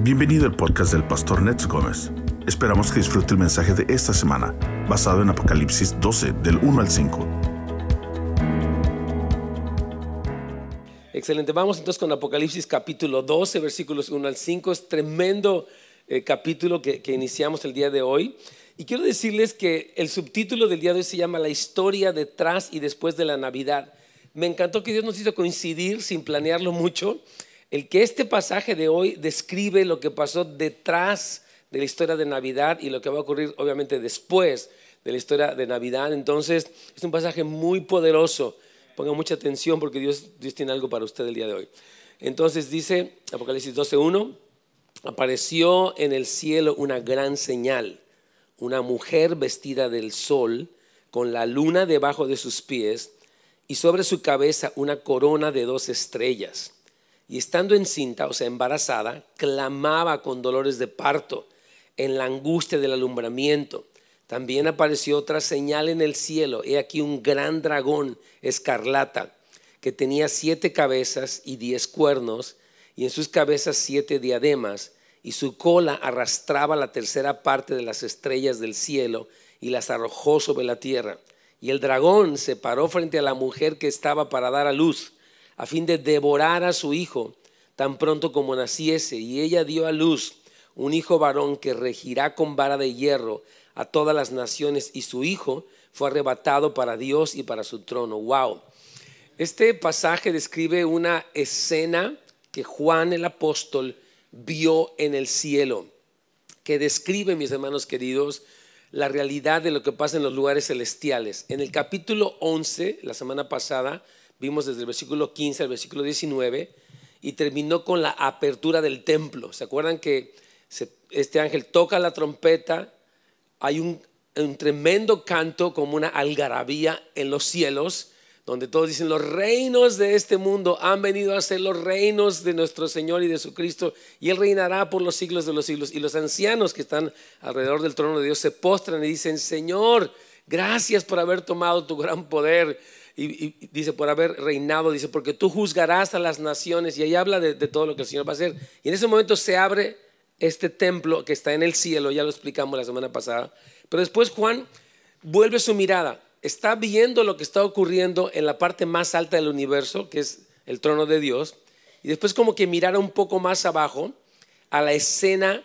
Bienvenido al podcast del pastor Nets Gómez. Esperamos que disfrute el mensaje de esta semana, basado en Apocalipsis 12, del 1 al 5. Excelente, vamos entonces con Apocalipsis capítulo 12, versículos 1 al 5. Es tremendo eh, capítulo que, que iniciamos el día de hoy. Y quiero decirles que el subtítulo del día de hoy se llama La historia detrás y después de la Navidad. Me encantó que Dios nos hizo coincidir sin planearlo mucho el que este pasaje de hoy describe lo que pasó detrás de la historia de Navidad y lo que va a ocurrir obviamente después de la historia de Navidad. Entonces es un pasaje muy poderoso. Ponga mucha atención porque Dios, Dios tiene algo para usted el día de hoy. Entonces dice Apocalipsis 12.1, apareció en el cielo una gran señal, una mujer vestida del sol, con la luna debajo de sus pies y sobre su cabeza una corona de dos estrellas y estando encinta, o sea, embarazada, clamaba con dolores de parto en la angustia del alumbramiento. También apareció otra señal en el cielo. He aquí un gran dragón escarlata que tenía siete cabezas y diez cuernos, y en sus cabezas siete diademas, y su cola arrastraba la tercera parte de las estrellas del cielo y las arrojó sobre la tierra. Y el dragón se paró frente a la mujer que estaba para dar a luz a fin de devorar a su hijo tan pronto como naciese. Y ella dio a luz un hijo varón que regirá con vara de hierro a todas las naciones y su hijo fue arrebatado para Dios y para su trono. Wow. Este pasaje describe una escena que Juan el apóstol vio en el cielo, que describe, mis hermanos queridos, la realidad de lo que pasa en los lugares celestiales. En el capítulo 11, la semana pasada, vimos desde el versículo 15 al versículo 19, y terminó con la apertura del templo. ¿Se acuerdan que este ángel toca la trompeta? Hay un, tremendo canto como una algarabía en los cielos, donde todos dicen, los reinos de este mundo han venido a ser los reinos de nuestro Señor y de su Cristo, y Él reinará por los siglos de los siglos. Y los ancianos que están alrededor del trono de Dios se postran y dicen, Señor, gracias por haber tomado tu gran poder y, dice, por haber reinado, dice, porque tú juzgarás a las naciones. Y ahí habla de, todo lo que el Señor va a hacer. Y en ese momento se abre este templo que está en el cielo, ya lo explicamos la semana pasada. Pero después Juan vuelve su mirada, está viendo lo que está ocurriendo en la parte más alta del universo, que es el trono de Dios, y después como que mirara un poco más abajo a la escena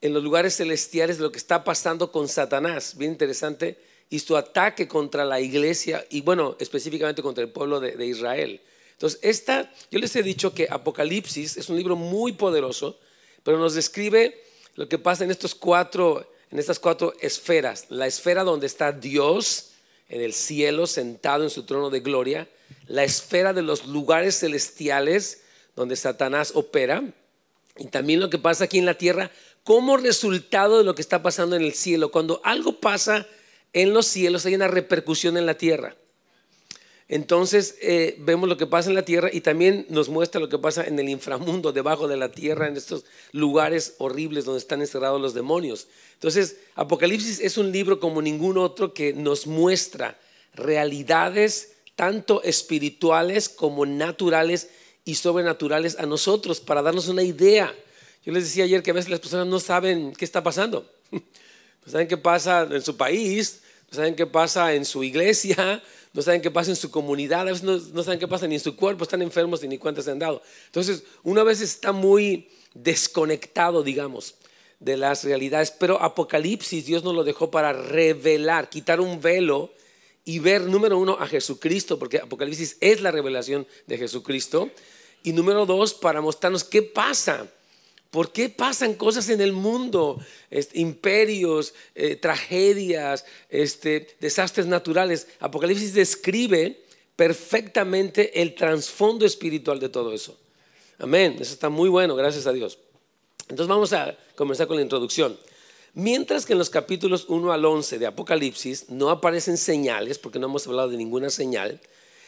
en los lugares celestiales de lo que está pasando con Satanás. Bien interesante y su ataque contra la iglesia y bueno, específicamente contra el pueblo de, Israel. Entonces, esta, yo les he dicho que Apocalipsis es un libro muy poderoso, pero nos describe lo que pasa en, estos cuatro, en estas cuatro esferas. La esfera donde está Dios en el cielo, sentado en su trono de gloria. La esfera de los lugares celestiales donde Satanás opera. Y también lo que pasa aquí en la tierra como resultado de lo que está pasando en el cielo. Cuando algo pasa en los cielos hay una repercusión en la tierra. Entonces eh, vemos lo que pasa en la tierra y también nos muestra lo que pasa en el inframundo, debajo de la tierra, en estos lugares horribles donde están encerrados los demonios. Entonces, Apocalipsis es un libro como ningún otro que nos muestra realidades tanto espirituales como naturales y sobrenaturales a nosotros para darnos una idea. Yo les decía ayer que a veces las personas no saben qué está pasando. No saben qué pasa en su país, no saben qué pasa en su iglesia, no saben qué pasa en su comunidad, a veces no, saben qué pasa ni en su cuerpo, están enfermos y ni cuántas se han dado. Entonces, una vez está muy desconectado, digamos, de las realidades, pero Apocalipsis Dios nos lo dejó para revelar, quitar un velo y ver, número uno, a Jesucristo, porque Apocalipsis es la revelación de Jesucristo, y número dos, para mostrarnos qué pasa ¿Por qué pasan cosas en el mundo? imperios, eh, tragedias, este, desastres naturales. Apocalipsis describe perfectamente el trasfondo espiritual de todo eso. Amén. Eso está muy bueno, gracias a Dios. Entonces vamos a comenzar con la introducción. Mientras que en los capítulos 1 al 11 de Apocalipsis no aparecen señales, porque no hemos hablado de ninguna señal,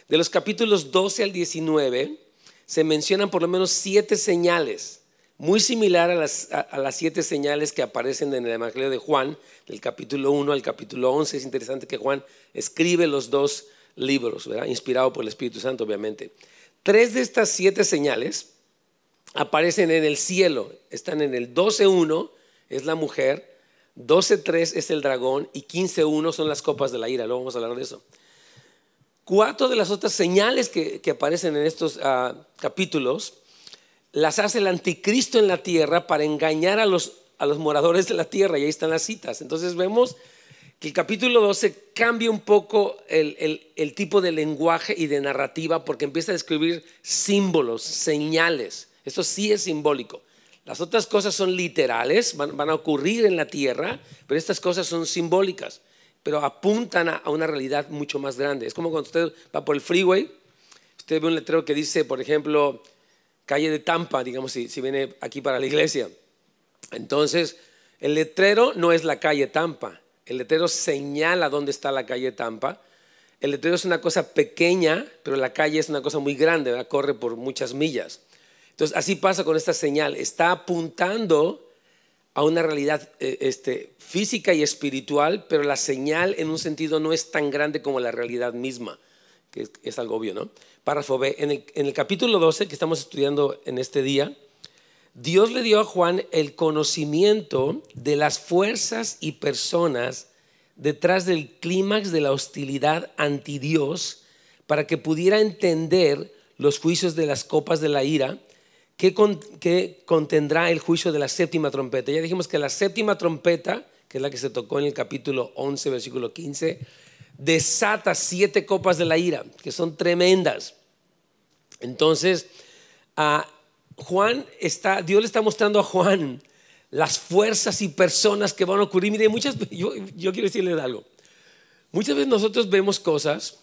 de los capítulos 12 al 19 se mencionan por lo menos siete señales muy similar a las, siete señales que aparecen en el Evangelio de Juan, del capítulo 1 al capítulo 11. Es interesante que Juan escribe los dos libros, ¿verdad? inspirado por el Espíritu Santo, obviamente. Tres de estas siete señales aparecen en el cielo. Están en el 12.1, es la mujer, 12.3 es el dragón y 15.1 son las copas de la ira. Luego vamos a hablar de eso. Cuatro de las otras señales que, aparecen en estos ah, capítulos las hace el anticristo en la tierra para engañar a los, a los moradores de la tierra y ahí están las citas. Entonces vemos que el capítulo 12 cambia un poco el, el, tipo de lenguaje y de narrativa porque empieza a describir símbolos, señales. Eso sí es simbólico. Las otras cosas son literales, van, van, a ocurrir en la tierra, pero estas cosas son simbólicas, pero apuntan a, una realidad mucho más grande. Es como cuando usted va por el freeway, usted ve un letrero que dice, por ejemplo, calle de Tampa, digamos, si, viene aquí para la iglesia. Entonces, el letrero no es la calle Tampa, el letrero señala dónde está la calle Tampa. El letrero es una cosa pequeña, pero la calle es una cosa muy grande, corre por muchas millas. Entonces, así pasa con esta señal. Está apuntando a una realidad eh, este, física y espiritual, pero la señal en un sentido no es tan grande como la realidad misma, que es, algo obvio, ¿no? En el, capítulo 12 que estamos estudiando en este día, Dios le dio a Juan el conocimiento de las fuerzas y personas detrás del clímax de la hostilidad anti Dios para que pudiera entender los juicios de las copas de la ira que, contendrá el juicio de la séptima trompeta. Ya dijimos que la séptima trompeta, que es la que se tocó en el capítulo 11, versículo 15, desata siete copas de la ira, que son tremendas. Entonces, a Juan está, Dios le está mostrando a Juan las fuerzas y personas que van a ocurrir. Mire, muchas yo, yo quiero decirle algo. Muchas veces nosotros vemos cosas,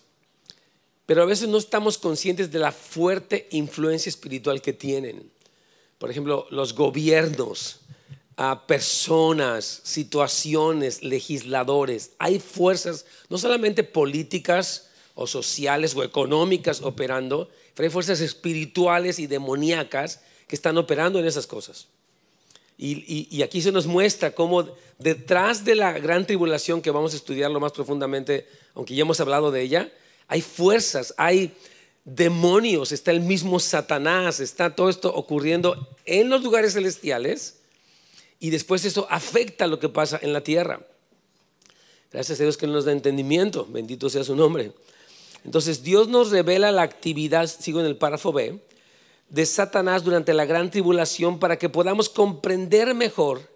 pero a veces no estamos conscientes de la fuerte influencia espiritual que tienen. Por ejemplo, los gobiernos, personas, situaciones, legisladores. Hay fuerzas, no solamente políticas o sociales o económicas operando, pero hay fuerzas espirituales y demoníacas que están operando en esas cosas. Y, aquí se nos muestra cómo detrás de la gran tribulación que vamos a estudiarlo más profundamente, aunque ya hemos hablado de ella, hay fuerzas, hay demonios, está el mismo Satanás, está todo esto ocurriendo en los lugares celestiales y después eso afecta lo que pasa en la tierra. Gracias a Dios que nos da entendimiento, bendito sea su nombre. Entonces Dios nos revela la actividad, sigo en el párrafo B, de Satanás durante la gran tribulación para que podamos comprender mejor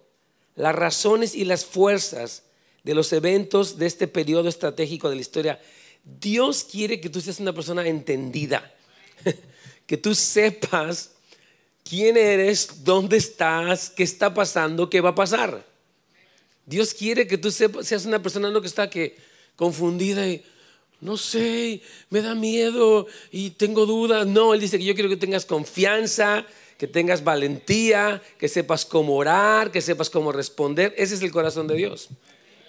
las razones y las fuerzas de los eventos de este periodo estratégico de la historia. Dios quiere que tú seas una persona entendida, que tú sepas quién eres, dónde estás, qué está pasando, qué va a pasar. Dios quiere que tú seas una persona no que está confundida y no sé, me da miedo y tengo dudas. No, Él dice que yo quiero que tengas confianza, que tengas valentía, que sepas cómo orar, que sepas cómo responder. Ese es el corazón de Dios.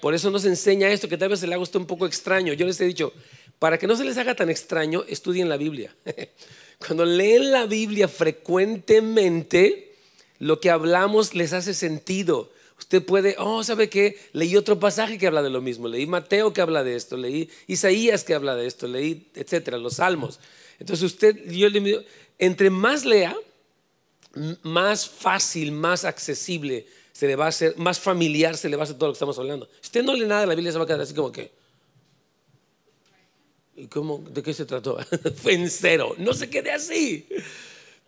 Por eso nos enseña esto que tal vez se le haga un poco extraño. Yo les he dicho, para que no se les haga tan extraño, estudien la Biblia. Cuando leen la Biblia frecuentemente, lo que hablamos les hace sentido. Usted puede, oh, ¿sabe qué? Leí otro pasaje que habla de lo mismo, leí Mateo que habla de esto, leí Isaías que habla de esto, leí, etcétera, los salmos. Entonces usted, yo le digo, entre más lea, más fácil, más accesible se le va a hacer, más familiar se le va a hacer todo lo que estamos hablando. Usted no lee nada de la Biblia, se va a quedar así como que. ¿Y cómo, de qué se trató? Fue en cero. No se quede así.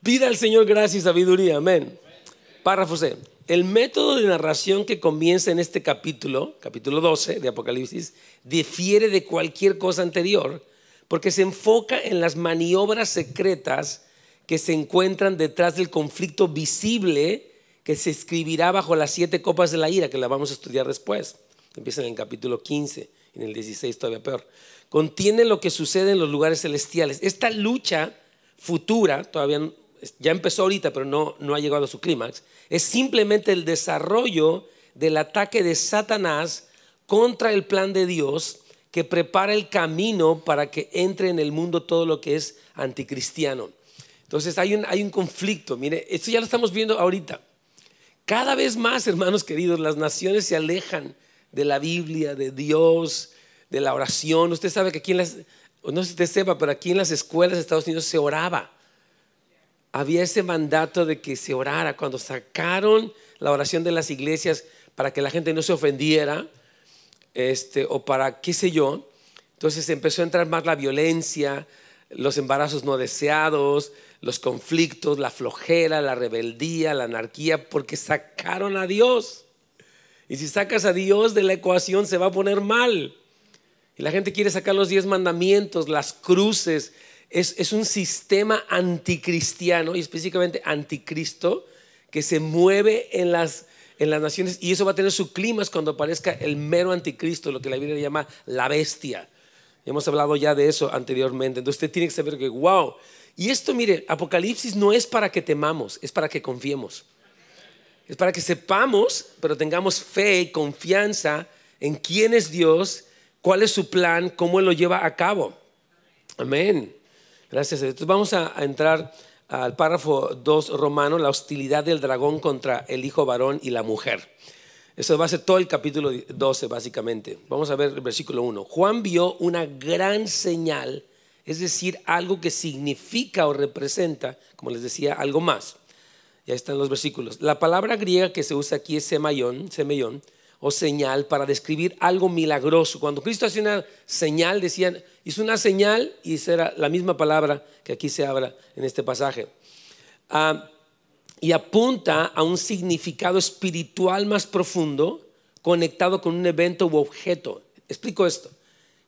Pida al Señor gracia y sabiduría. Amén. Párrafo C. El método de narración que comienza en este capítulo, capítulo 12 de Apocalipsis, difiere de cualquier cosa anterior porque se enfoca en las maniobras secretas que se encuentran detrás del conflicto visible que se escribirá bajo las siete copas de la ira, que la vamos a estudiar después. Empieza en el capítulo 15, en el 16 todavía peor. Contiene lo que sucede en los lugares celestiales. Esta lucha futura, todavía ya empezó ahorita, pero no, no ha llegado a su clímax, es simplemente el desarrollo del ataque de Satanás contra el plan de Dios que prepara el camino para que entre en el mundo todo lo que es anticristiano. Entonces hay un, hay un conflicto, mire, esto ya lo estamos viendo ahorita. Cada vez más, hermanos queridos, las naciones se alejan de la Biblia, de Dios, de la oración. Usted sabe que aquí en las, no sé si usted sepa, pero aquí en las escuelas de Estados Unidos se oraba había ese mandato de que se orara. Cuando sacaron la oración de las iglesias para que la gente no se ofendiera, este, o para qué sé yo, entonces empezó a entrar más la violencia, los embarazos no deseados, los conflictos, la flojera, la rebeldía, la anarquía, porque sacaron a Dios. Y si sacas a Dios de la ecuación se va a poner mal. Y la gente quiere sacar los diez mandamientos, las cruces. Es, un sistema anticristiano y específicamente anticristo que se mueve en las, en las naciones y eso va a tener su clima cuando aparezca el mero anticristo, lo que la Biblia llama la bestia. Hemos hablado ya de eso anteriormente. Entonces usted tiene que saber que, wow. Y esto, mire, Apocalipsis no es para que temamos, es para que confiemos. Es para que sepamos, pero tengamos fe y confianza en quién es Dios, cuál es su plan, cómo lo lleva a cabo. Amén. Gracias. Entonces vamos a, entrar al párrafo 2 romano, la hostilidad del dragón contra el hijo varón y la mujer. Eso va a ser todo el capítulo 12, básicamente. Vamos a ver el versículo 1. Juan vio una gran señal, es decir, algo que significa o representa, como les decía, algo más. Ya están los versículos. La palabra griega que se usa aquí es semillón, semillón o señal para describir algo milagroso. Cuando Cristo hacía una señal, decían, hizo una señal y esa era la misma palabra que aquí se habla en este pasaje. Ah, y apunta a un significado espiritual más profundo conectado con un evento u objeto. Explico esto.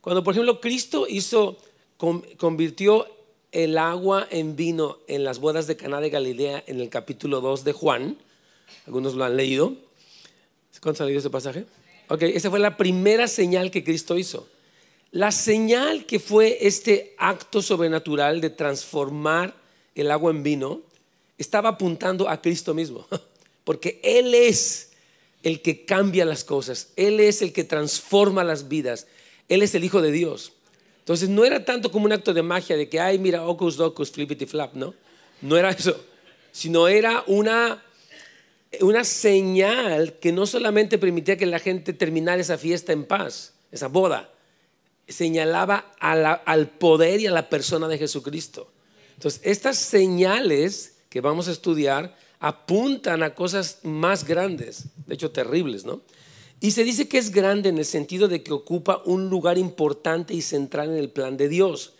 Cuando, por ejemplo, Cristo hizo, convirtió el agua en vino en las bodas de Caná de Galilea en el capítulo 2 de Juan. Algunos lo han leído. ¿Cuántos han leído ese pasaje? Ok, esa fue la primera señal que Cristo hizo. La señal que fue este acto sobrenatural de transformar el agua en vino estaba apuntando a Cristo mismo, porque Él es el que cambia las cosas, Él es el que transforma las vidas, Él es el Hijo de Dios. Entonces no era tanto como un acto de magia de que, ay, mira, ocus docus, flippity flap, ¿no? No era eso, sino era una, una señal que no solamente permitía que la gente terminara esa fiesta en paz, esa boda, señalaba al poder y a la persona de Jesucristo. Entonces, estas señales que vamos a estudiar apuntan a cosas más grandes, de hecho terribles, ¿no? Y se dice que es grande en el sentido de que ocupa un lugar importante y central en el plan de Dios.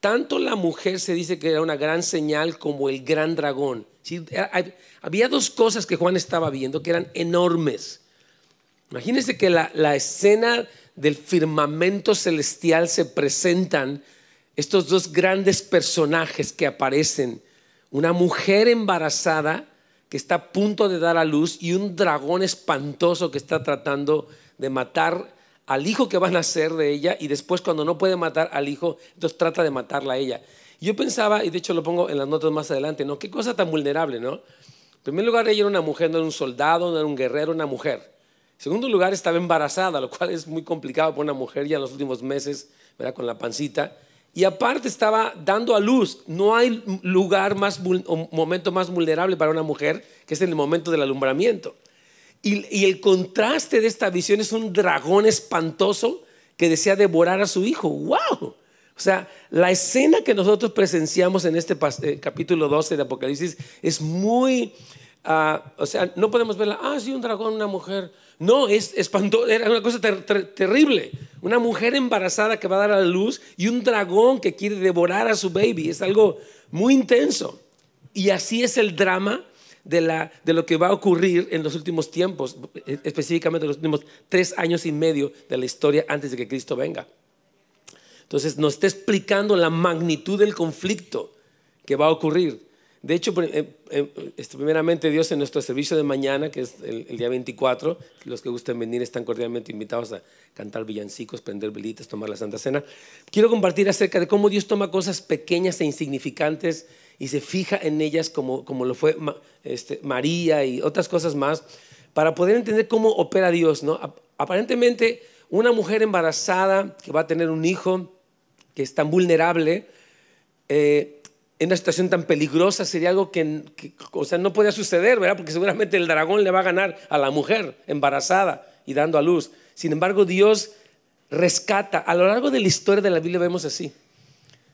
Tanto la mujer se dice que era una gran señal como el gran dragón. Había dos cosas que Juan estaba viendo que eran enormes. Imagínense que la, la escena del firmamento celestial se presentan estos dos grandes personajes que aparecen. Una mujer embarazada que está a punto de dar a luz y un dragón espantoso que está tratando de matar al hijo que va a nacer de ella y después cuando no puede matar al hijo, entonces trata de matarla a ella. Yo pensaba, y de hecho lo pongo en las notas más adelante, ¿no? Qué cosa tan vulnerable, ¿no? En primer lugar, ella era una mujer, no era un soldado, no era un guerrero, una mujer. En segundo lugar, estaba embarazada, lo cual es muy complicado para una mujer ya en los últimos meses, ¿verdad? Con la pancita. Y aparte estaba dando a luz. No hay lugar más, momento más vulnerable para una mujer que es en el momento del alumbramiento. Y, y, el contraste de esta visión es un dragón espantoso que desea devorar a su hijo. ¡Wow! O sea, la escena que nosotros presenciamos en este eh, capítulo 12 de Apocalipsis es muy, uh, o sea, no podemos verla, ah, sí, un dragón, una mujer. No, es espantoso, era una cosa terrible. Una mujer embarazada que va a dar a la luz y un dragón que quiere devorar a su baby. Es algo muy intenso. Y así es el drama de, la, de lo que va a ocurrir en los últimos tiempos, específicamente en los últimos tres años y medio de la historia antes de que Cristo venga. Entonces nos está explicando la magnitud del conflicto que va a ocurrir. De hecho, eh, eh, este, primeramente Dios en nuestro servicio de mañana, que es el, día 24, los que gusten venir están cordialmente invitados a cantar villancicos, prender velitas, tomar la Santa Cena. Quiero compartir acerca de cómo Dios toma cosas pequeñas e insignificantes y se fija en ellas como, como lo fue este, María y otras cosas más, para poder entender cómo opera Dios. ¿no? Aparentemente, una mujer embarazada que va a tener un hijo que es tan vulnerable, eh, en una situación tan peligrosa sería algo que, o sea, no podía suceder, ¿verdad? Porque seguramente el dragón le va a ganar a la mujer embarazada y dando a luz. Sin embargo, Dios rescata. A lo largo de la historia de la Biblia vemos así.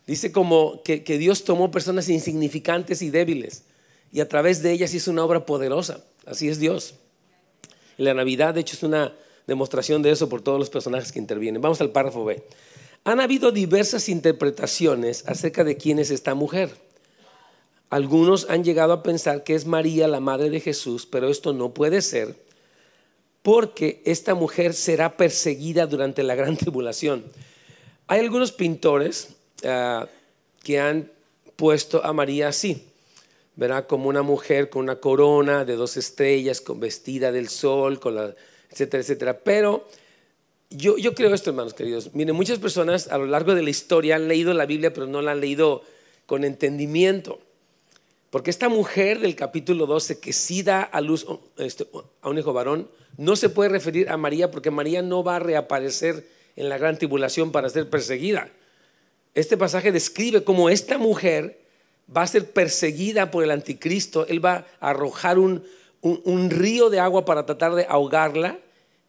Dice como que, Dios tomó personas insignificantes y débiles y a través de ellas hizo una obra poderosa. Así es Dios. La Navidad, de hecho, es una demostración de eso por todos los personajes que intervienen. Vamos al párrafo B. Han habido diversas interpretaciones acerca de quién es esta mujer. Algunos han llegado a pensar que es María, la madre de Jesús, pero esto no puede ser porque esta mujer será perseguida durante la gran tribulación. Hay algunos pintores ah, que han puesto a María así, ¿verdad? Como una mujer con una corona de dos estrellas, con vestida del sol, con etcétera, etcétera. Pero yo, yo creo esto, hermanos queridos. Miren, muchas personas a lo largo de la historia han leído la Biblia, pero no la han leído con entendimiento. Porque esta mujer del capítulo 12 que sí da a luz este, a un hijo varón, no se puede referir a María porque María no va a reaparecer en la gran tribulación para ser perseguida. Este pasaje describe cómo esta mujer va a ser perseguida por el anticristo. Él va a arrojar un río de agua para tratar de ahogarla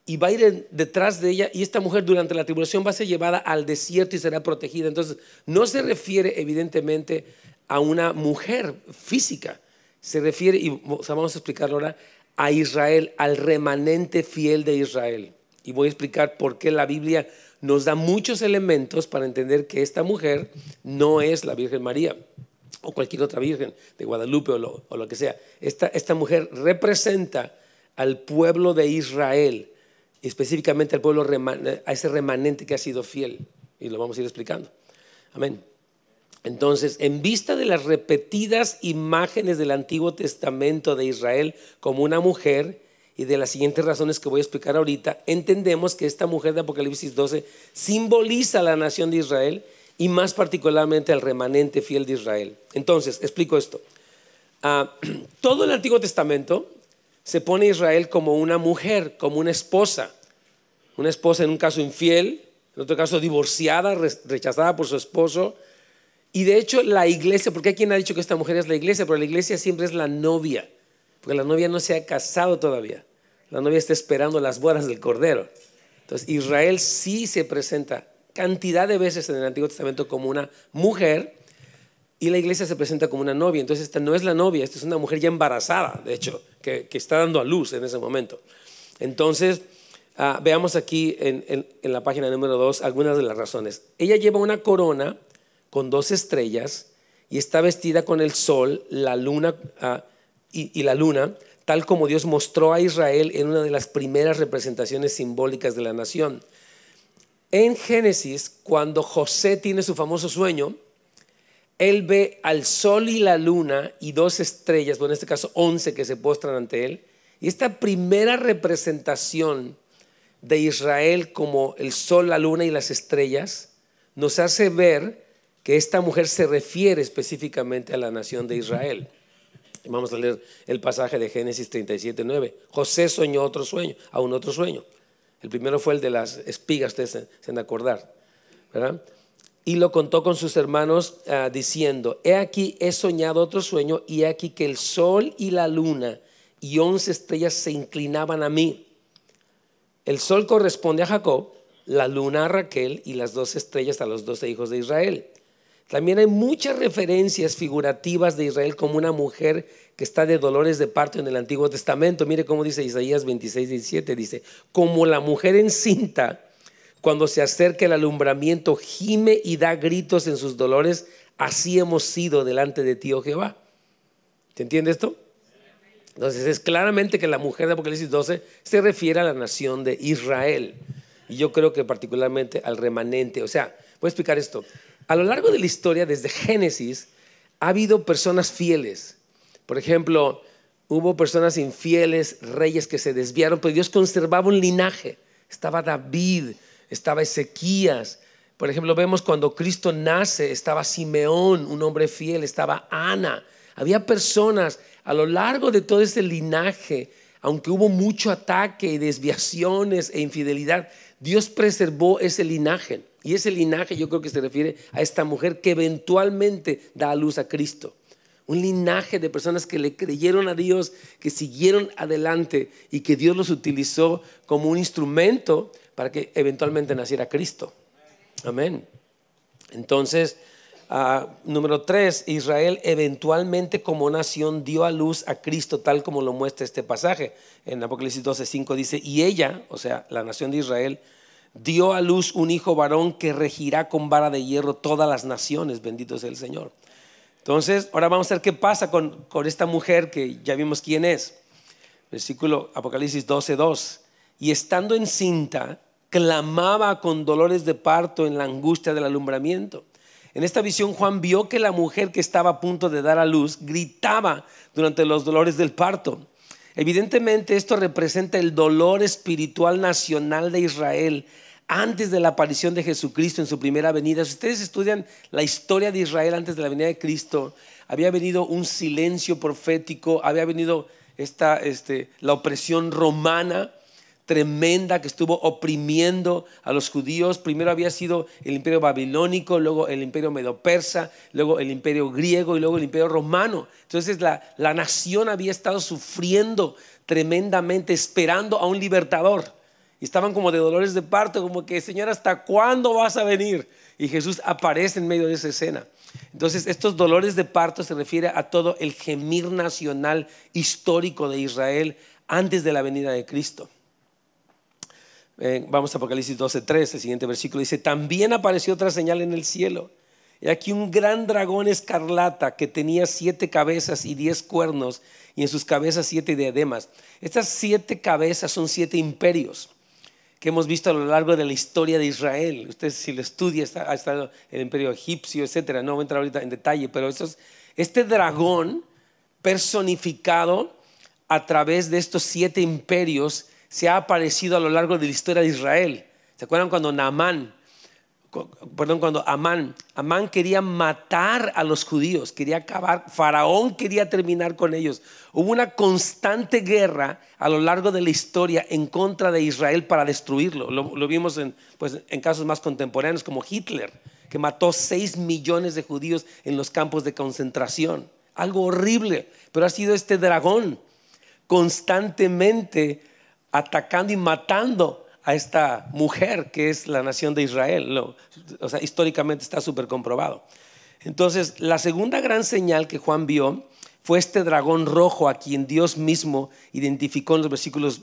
y va a ir detrás de ella y esta mujer durante la tribulación va a ser llevada al desierto y será protegida. Entonces, no se refiere evidentemente a una mujer física, se refiere, y vamos a explicarlo ahora, a Israel, al remanente fiel de Israel. Y voy a explicar por qué la Biblia nos da muchos elementos para entender que esta mujer no es la Virgen María o cualquier otra Virgen de Guadalupe o lo, que sea. Esta, esta mujer representa al pueblo de Israel, específicamente al pueblo, a ese remanente que ha sido fiel. Y lo vamos a ir explicando. Amén. Entonces, en vista de las repetidas imágenes del Antiguo Testamento de Israel como una mujer, y de las siguientes razones que voy a explicar ahorita, entendemos que esta mujer de Apocalipsis 12 simboliza a la nación de Israel y más particularmente al remanente fiel de Israel. Entonces, explico esto. Ah, todo el Antiguo Testamento se pone Israel como una mujer, como una esposa. Una esposa en un caso infiel, en otro caso divorciada, rechazada por su esposo, y de hecho la iglesia, porque hay quien ha dicho que esta mujer es la iglesia, pero la iglesia siempre es la novia, porque la novia no se ha casado todavía. La novia está esperando las bodas del Cordero. Entonces Israel sí se presenta cantidad de veces en el Antiguo Testamento como una mujer y la iglesia se presenta como una novia. Entonces esta no es la novia, esta es una mujer ya embarazada, de hecho, que, está dando a luz en ese momento. Entonces, ah, veamos aquí en, la página número 2 algunas de las razones. Ella lleva una corona con dos estrellas y está vestida con el sol, la luna ah, y, la luna, tal como Dios mostró a Israel en una de las primeras representaciones simbólicas de la nación. En Génesis, cuando José tiene su famoso sueño, él ve al sol y la luna y dos estrellas, bueno, en este caso once que se postran ante él. Y esta primera representación de Israel como el sol, la luna y las estrellas nos hace ver que esta mujer se refiere específicamente a la nación de Israel. Vamos a leer el pasaje de Génesis 37, 9. José soñó otro sueño, aún otro sueño. El primero fue el de las espigas, ustedes se, han acordar. ¿verdad? Y lo contó con sus hermanos ah, diciendo, he aquí he soñado otro sueño y he aquí que el sol y la luna y once estrellas se inclinaban a mí. El sol corresponde a Jacob, la luna a Raquel y las dos estrellas a los doce hijos de Israel. También hay muchas referencias figurativas de Israel como una mujer que está de dolores de parto en el Antiguo Testamento. Mire cómo dice Isaías 26, 17. Dice, como la mujer encinta, cuando se acerca el alumbramiento, gime y da gritos en sus dolores, así hemos sido delante de ti, oh Jehová. ¿Te entiende esto? Entonces es claramente que la mujer de Apocalipsis 12 se refiere a la nación de Israel. Y yo creo que particularmente al remanente. O sea, voy a explicar esto. A lo largo de la historia, desde Génesis, ha habido personas fieles. Por ejemplo, hubo personas infieles, reyes que se desviaron, pero Dios conservaba un linaje. Estaba David, estaba Ezequías. Por ejemplo, vemos cuando Cristo nace, estaba Simeón, un hombre fiel, estaba Ana. Había personas a lo largo de todo ese linaje, aunque hubo mucho ataque y desviaciones e infidelidad, Dios preservó ese linaje. Y ese linaje yo creo que se refiere a esta mujer que eventualmente da a luz a Cristo. Un linaje de personas que le creyeron a Dios, que siguieron adelante y que Dios los utilizó como un instrumento para que eventualmente naciera Cristo. Amén. Entonces, Ah, número tres, Israel eventualmente como nación dio a luz a Cristo tal como lo muestra este pasaje. En Apocalipsis 12, 5 dice, y ella, o sea, la nación de Israel, dio a luz un hijo varón que regirá con vara de hierro todas las naciones, bendito sea el Señor. Entonces, ahora vamos a ver qué pasa con, con esta mujer que ya vimos quién es. Versículo Apocalipsis 12, 2. Y estando encinta, clamaba con dolores de parto en la angustia del alumbramiento. En esta visión Juan vio que la mujer que estaba a punto de dar a luz gritaba durante los dolores del parto. Evidentemente esto representa el dolor espiritual nacional de Israel antes de la aparición de Jesucristo en su primera venida. Si ustedes estudian la historia de Israel antes de la venida de Cristo, había venido un silencio profético, había venido esta, este, la opresión romana, tremenda que estuvo oprimiendo a los judíos. Primero había sido el imperio babilónico, luego el imperio medo-persa, luego el imperio griego y luego el imperio romano. Entonces la, la nación había estado sufriendo tremendamente, esperando a un libertador. Y estaban como de dolores de parto, como que, Señor, ¿hasta cuándo vas a venir? Y Jesús aparece en medio de esa escena. Entonces, estos dolores de parto se refiere a todo el gemir nacional histórico de Israel antes de la venida de Cristo. Eh, vamos a Apocalipsis 12, 13, el siguiente versículo dice, también apareció otra señal en el cielo. Y aquí un gran dragón escarlata que tenía siete cabezas y diez cuernos y en sus cabezas siete diademas. Estas siete cabezas son siete imperios que hemos visto a lo largo de la historia de Israel. Usted si lo estudia, ha estado el imperio egipcio, etcétera. No voy a entrar ahorita en detalle, pero este dragón personificado a través de estos siete imperios se ha aparecido a lo largo de la historia de Israel. ¿Se acuerdan cuando perdón, cuando Amán, Amán quería matar a los judíos, quería acabar, Faraón quería terminar con ellos. Hubo una constante guerra a lo largo de la historia en contra de Israel para destruirlo. Lo, vimos en, pues, en casos más contemporáneos como Hitler, que mató 6 millones de judíos en los campos de concentración. Algo horrible, pero ha sido este dragón constantemente atacando y matando a esta mujer que es la nación de Israel. o sea, históricamente está súper comprobado. Entonces, la segunda gran señal que Juan vio fue este dragón rojo a quien Dios mismo identificó en los versículos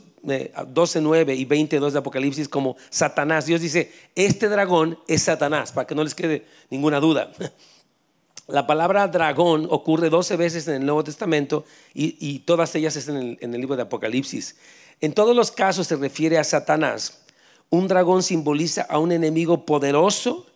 12, eh, 9 y 22 de Apocalipsis como Satanás. Dios dice, este dragón es Satanás, para que no les quede ninguna duda. La palabra dragón ocurre 12 veces en el Nuevo Testamento y, todas ellas están en el libro de Apocalipsis. En todos los casos se refiere a Satanás. Un dragón simboliza a un enemigo poderoso,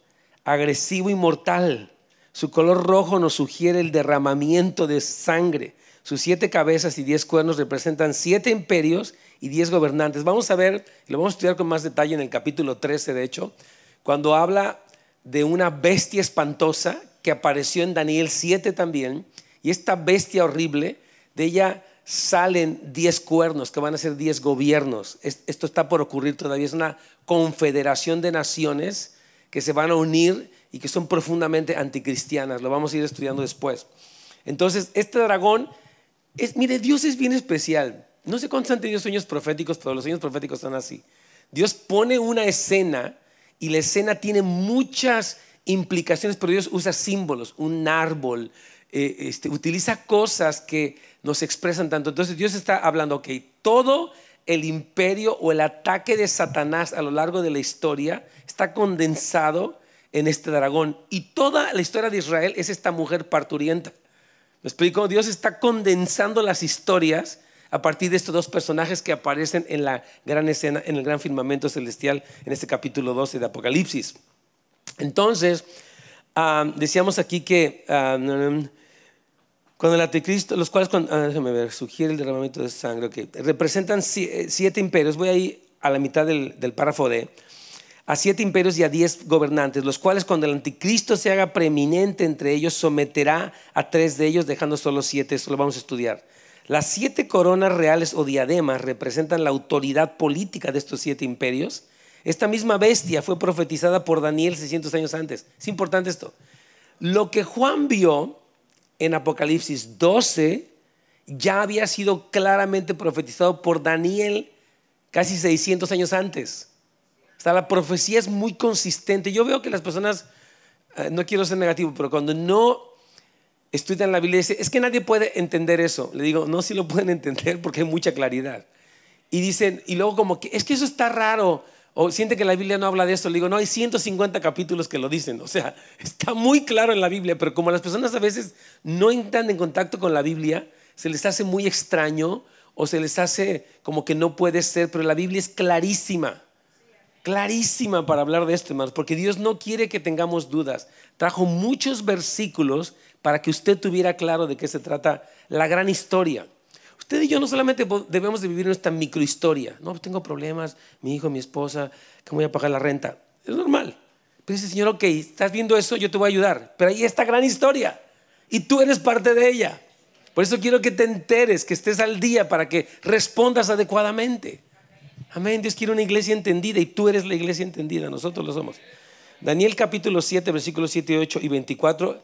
agresivo y mortal. Su color rojo nos sugiere el derramamiento de sangre. Sus siete cabezas y diez cuernos representan siete imperios y diez gobernantes. Vamos a ver, lo vamos a estudiar con más detalle en el capítulo 13, de hecho, cuando habla de una bestia espantosa que apareció en Daniel 7 también. Y esta bestia horrible, de ella salen 10 cuernos, que van a ser 10 gobiernos. Esto está por ocurrir todavía. Es una confederación de naciones que se van a unir y que son profundamente anticristianas. Lo vamos a ir estudiando después. Entonces, este dragón, es, mire, Dios es bien especial. No sé cuántos han tenido sueños proféticos, pero los sueños proféticos son así. Dios pone una escena y la escena tiene muchas implicaciones, pero Dios usa símbolos, un árbol, eh, este, utiliza cosas que nos expresan tanto. Entonces Dios está hablando, que todo el imperio o el ataque de Satanás a lo largo de la historia está condensado en este dragón. Y toda la historia de Israel es esta mujer parturienta. ¿Me explico? Dios está condensando las historias a partir de estos dos personajes que aparecen en la gran escena, en el gran firmamento celestial, en este capítulo 12 de Apocalipsis. Entonces, ah, decíamos aquí que ah, cuando el anticristo, los cuales, ah, déjame ver, sugiere el derramamiento de sangre, que representan eh, siete imperios. Voy a ir a la mitad del, del párrafo D. A siete imperios y a diez gobernantes, los cuales cuando el anticristo se haga preeminente entre ellos, someterá a tres de ellos, dejando solo siete. Eso lo vamos a estudiar. Las siete coronas reales o diademas representan la autoridad política de estos siete imperios. Esta misma bestia fue profetizada por Daniel 600 años antes. Es importante esto. Lo que Juan vio en Apocalipsis 12 ya había sido claramente profetizado por Daniel casi 600 años antes. O sea, la profecía es muy consistente. Yo veo que las personas eh, no quiero ser negativo, pero cuando no estudian la Biblia, dice, es que nadie puede entender eso. Le digo, no, sí lo pueden entender porque hay mucha claridad. Y dicen, y luego como que, es que eso está raro, o siente que la Biblia no habla de eso. Le digo, no, hay 150 capítulos que lo dicen. O sea, está muy claro en la Biblia, pero como las personas a veces no entran en contacto con la Biblia, se les hace muy extraño o se les hace como que no puede ser, pero la Biblia es clarísima clarísima para hablar de esto, hermanos, porque Dios no quiere que tengamos dudas. Trajo muchos versículos para que usted tuviera claro de qué se trata la gran historia. Usted y yo no solamente debemos de vivir nuestra microhistoria. No, tengo problemas, mi hijo, mi esposa, ¿cómo voy a pagar la renta? Es normal. Pero dice, Señor, ok, estás viendo eso, yo te voy a ayudar. Pero ahí está gran historia. Y tú eres parte de ella. Por eso quiero que te enteres, que estés al día para que respondas adecuadamente. Amén. Dios quiere una iglesia entendida y tú eres la iglesia entendida. Nosotros lo somos. Daniel capítulo 7, versículos 7, 8 y 24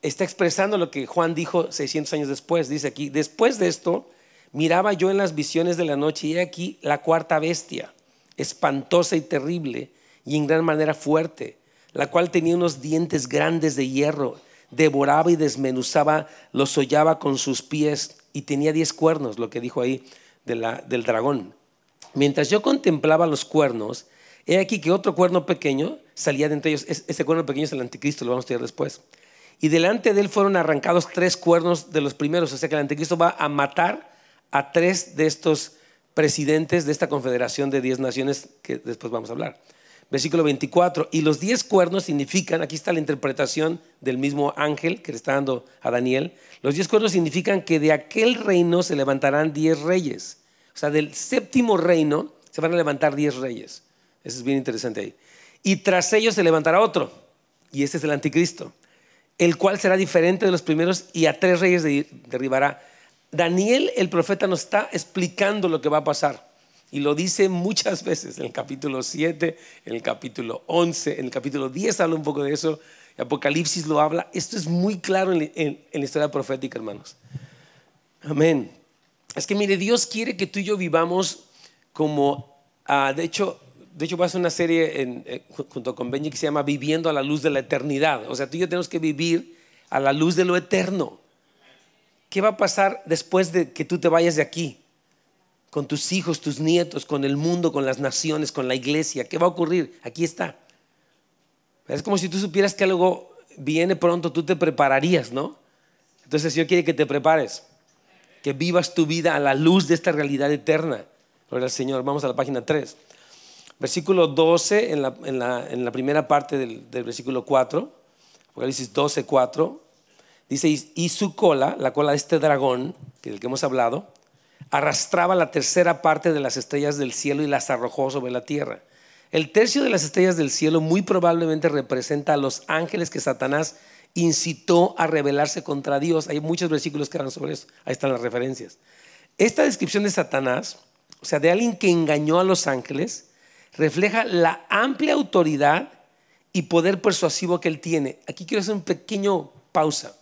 está expresando lo que Juan dijo 600 años después. Dice aquí, después de esto, miraba yo en las visiones de la noche y he aquí la cuarta bestia, espantosa y terrible y en gran manera fuerte, la cual tenía unos dientes grandes de hierro, devoraba y desmenuzaba, los hollaba con sus pies y tenía diez cuernos, lo que dijo ahí del dragón Mientras yo contemplaba los cuernos, he aquí que otro cuerno pequeño salía de entre ellos. Ese cuerno pequeño es el anticristo, lo vamos a estudiar después. Y delante de él fueron arrancados tres cuernos de los primeros. O sea que el anticristo va a matar a tres de estos presidentes de esta confederación de diez naciones que después vamos a hablar. Versículo 24. Y los diez cuernos significan, aquí está la interpretación del mismo ángel que le está dando a Daniel. Los diez cuernos significan que de aquel reino se levantarán diez reyes o sea, del séptimo reino se van a levantar diez reyes. Eso es bien interesante ahí. Y tras ellos se levantará otro, y este es el anticristo, el cual será diferente de los primeros y a tres reyes derribará. Daniel, el profeta, nos está explicando lo que va a pasar. Y lo dice muchas veces en el capítulo 7, en el capítulo 11, en el capítulo 10 habla un poco de eso, Apocalipsis lo habla. Esto es muy claro en, en la historia profética, hermanos. Amén. Es que mire, Dios quiere que tú y yo vivamos como, ah, de hecho, de hecho voy a hacer una serie eh, junto con Benji que se llama Viviendo a la luz de la eternidad. O sea, tú y yo tenemos que vivir a la luz de lo eterno. ¿Qué va a pasar después de que tú te vayas de aquí? Con tus hijos, tus nietos, con el mundo, con las naciones, con la iglesia. ¿Qué va a ocurrir? Aquí está. Es como si tú supieras que algo viene pronto, tú te prepararías, ¿no? Entonces Señor quiere que te prepares que vivas tu vida a la luz de esta realidad eterna. Gloria al Señor. Vamos a la página 3. Versículo 12, en la, en primera parte del, versículo 4, Apocalipsis 12, 4, dice, y su cola, la cola de este dragón, del que hemos hablado, arrastraba la tercera parte de las estrellas del cielo y las arrojó sobre la tierra. El tercio de las estrellas del cielo muy probablemente representa a los ángeles que Satanás incitó a rebelarse contra Dios. Hay muchos versículos que hablan sobre eso. Ahí están las referencias. Esta descripción de Satanás, o sea, de alguien que engañó a los ángeles, refleja la amplia autoridad y poder persuasivo que él tiene. Aquí quiero hacer un pequeño pausa.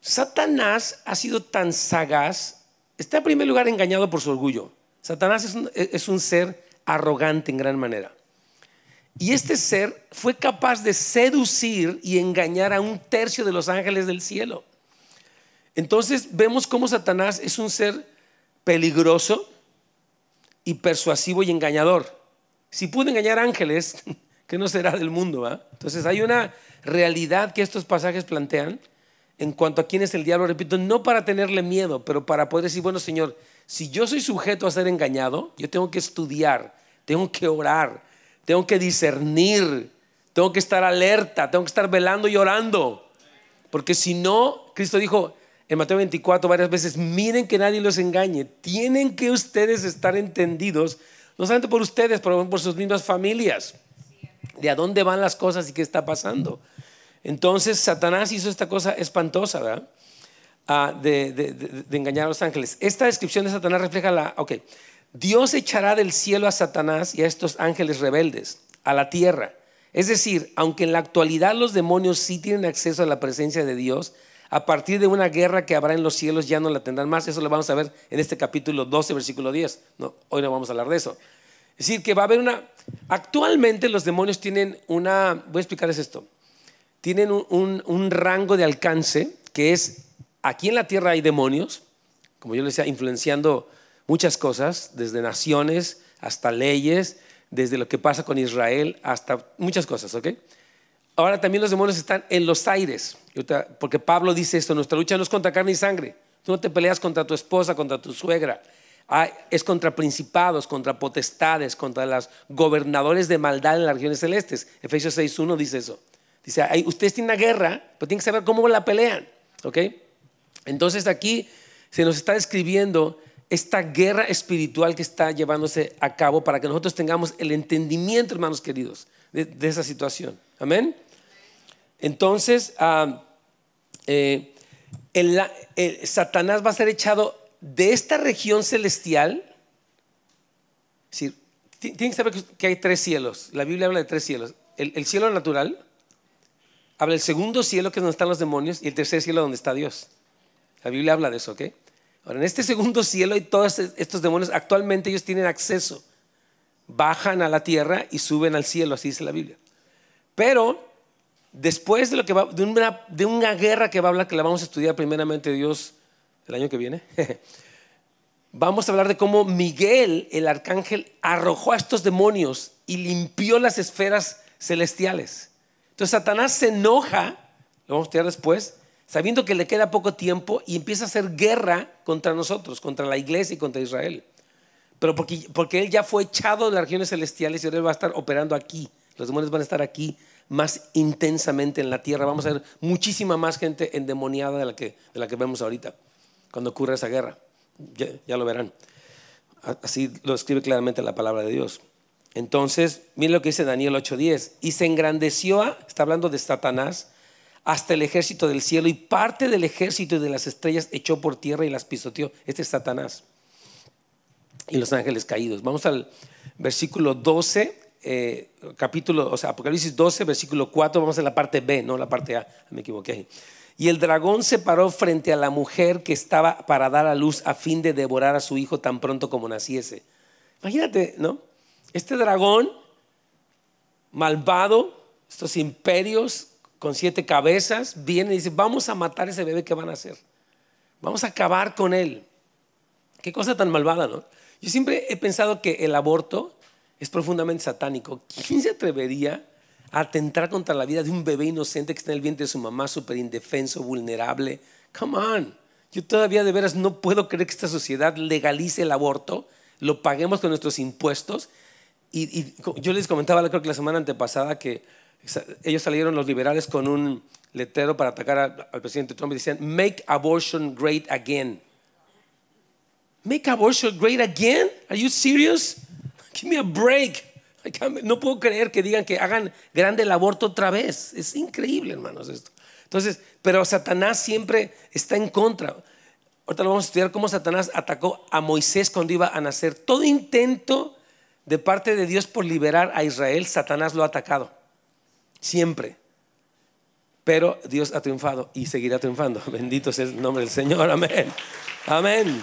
Satanás ha sido tan sagaz, está en primer lugar engañado por su orgullo. Satanás es un, ser arrogante en gran manera. Y este ser fue capaz de seducir y engañar a un tercio de los ángeles del cielo. Entonces vemos cómo Satanás es un ser peligroso y persuasivo y engañador. Si pudo engañar ángeles, ¿qué no será del mundo? Ah? Entonces hay una realidad que estos pasajes plantean en cuanto a quién es el diablo, repito, no para tenerle miedo, pero para poder decir, bueno Señor, si yo soy sujeto a ser engañado, yo tengo que estudiar, tengo que orar, tengo que discernir, tengo que estar alerta, tengo que estar velando y orando. Porque si no, Cristo dijo en Mateo 24 varias veces, miren que nadie los engañe. Tienen que ustedes estar entendidos, no solamente por ustedes, pero por sus mismas familias, de a dónde van las cosas y qué está pasando. Entonces Satanás hizo esta cosa espantosa, ¿verdad? Ah, de, engañar a los ángeles. Esta descripción de Satanás refleja la, ok, Dios echará del cielo a Satanás y a estos ángeles rebeldes a la tierra. Es decir, aunque en la actualidad los demonios sí tienen acceso a la presencia de Dios, a partir de una guerra que habrá en los cielos ya no la tendrán más. Eso lo vamos a ver en este capítulo 12, versículo 10. No, hoy no vamos a hablar de eso. Es decir, que va a haber una... Actualmente los demonios tienen una... Voy a explicarles esto. Tienen un, rango de alcance que es, aquí en la tierra hay demonios, como yo les decía, influenciando muchas cosas, desde naciones hasta leyes, desde lo que pasa con Israel hasta muchas cosas, ¿ok? Ahora también los demonios están en los aires, porque Pablo dice esto, nuestra lucha no es contra carne y sangre, tú no te peleas contra tu esposa, contra tu suegra, es contra principados, contra potestades, contra los gobernadores de maldad en las regiones celestes. Efesios 6.1 dice eso. Dice, ustedes tienen una guerra, pero tienen que saber cómo la pelean, ¿ok? Entonces aquí se nos está describiendo esta guerra espiritual que está llevándose a cabo para que nosotros tengamos el entendimiento, hermanos queridos, de, esa situación. Amén. Entonces, ah, eh, Satanás va a ser echado de esta región celestial. tienen que saber que hay tres cielos. La Biblia habla de tres cielos. El, el cielo natural, habla del segundo cielo que es donde están los demonios y el tercer cielo donde está Dios. La Biblia habla de eso, ¿ok? Ahora, en este segundo cielo hay todos estos demonios, actualmente ellos tienen acceso. Bajan a la tierra y suben al cielo, así dice la Biblia. Pero después de, lo que va, de, una, de una guerra que va a hablar, que la vamos a estudiar primeramente Dios el año que viene, vamos a hablar de cómo Miguel, el arcángel, arrojó a estos demonios y limpió las esferas celestiales. Entonces Satanás se enoja, lo vamos a estudiar después, sabiendo que le queda poco tiempo y empieza a hacer guerra contra nosotros, contra la iglesia y contra Israel. Pero porque, porque él ya fue echado de las regiones celestiales y ahora él va a estar operando aquí. Los demonios van a estar aquí más intensamente en la tierra. Vamos a ver muchísima más gente endemoniada de la que, de la que vemos ahorita cuando ocurre esa guerra. Ya lo verán. Así lo escribe claramente la palabra de Dios. Entonces, miren lo que dice Daniel 8:10. Y se engrandeció, está hablando de Satanás, hasta el ejército del cielo y parte del ejército de las estrellas echó por tierra y las pisoteó. Este es Satanás y los ángeles caídos. Vamos al versículo 12, eh, capítulo, o sea, Apocalipsis 12, versículo 4, vamos a la parte B, no la parte A, me equivoqué. Y el dragón se paró frente a la mujer que estaba para dar a luz a fin de devorar a su hijo tan pronto como naciese. Imagínate, ¿no? Este dragón malvado, estos imperios con siete cabezas, viene y dice, vamos a matar a ese bebé que van a hacer. Vamos a acabar con él. Qué cosa tan malvada, ¿no? Yo siempre he pensado que el aborto es profundamente satánico. ¿Quién se atrevería a atentar contra la vida de un bebé inocente que está en el vientre de su mamá, súper indefenso, vulnerable? Come on. Yo todavía de veras no puedo creer que esta sociedad legalice el aborto, lo paguemos con nuestros impuestos. Y, yo les comentaba, creo que la semana antepasada, que ellos salieron los liberales con un letrero para atacar al presidente Trump y decían, make abortion great again. Make abortion great again? Are you serious? Give me a break. No puedo creer que digan que hagan grande el aborto otra vez. Es increíble, hermanos, esto. Entonces, pero Satanás siempre está en contra. Ahorita lo vamos a estudiar cómo Satanás atacó a Moisés cuando iba a nacer. Todo intento de parte de Dios por liberar a Israel, Satanás lo ha atacado. Siempre. Pero Dios ha triunfado y seguirá triunfando. Bendito sea el nombre del Señor. Amén. Amén.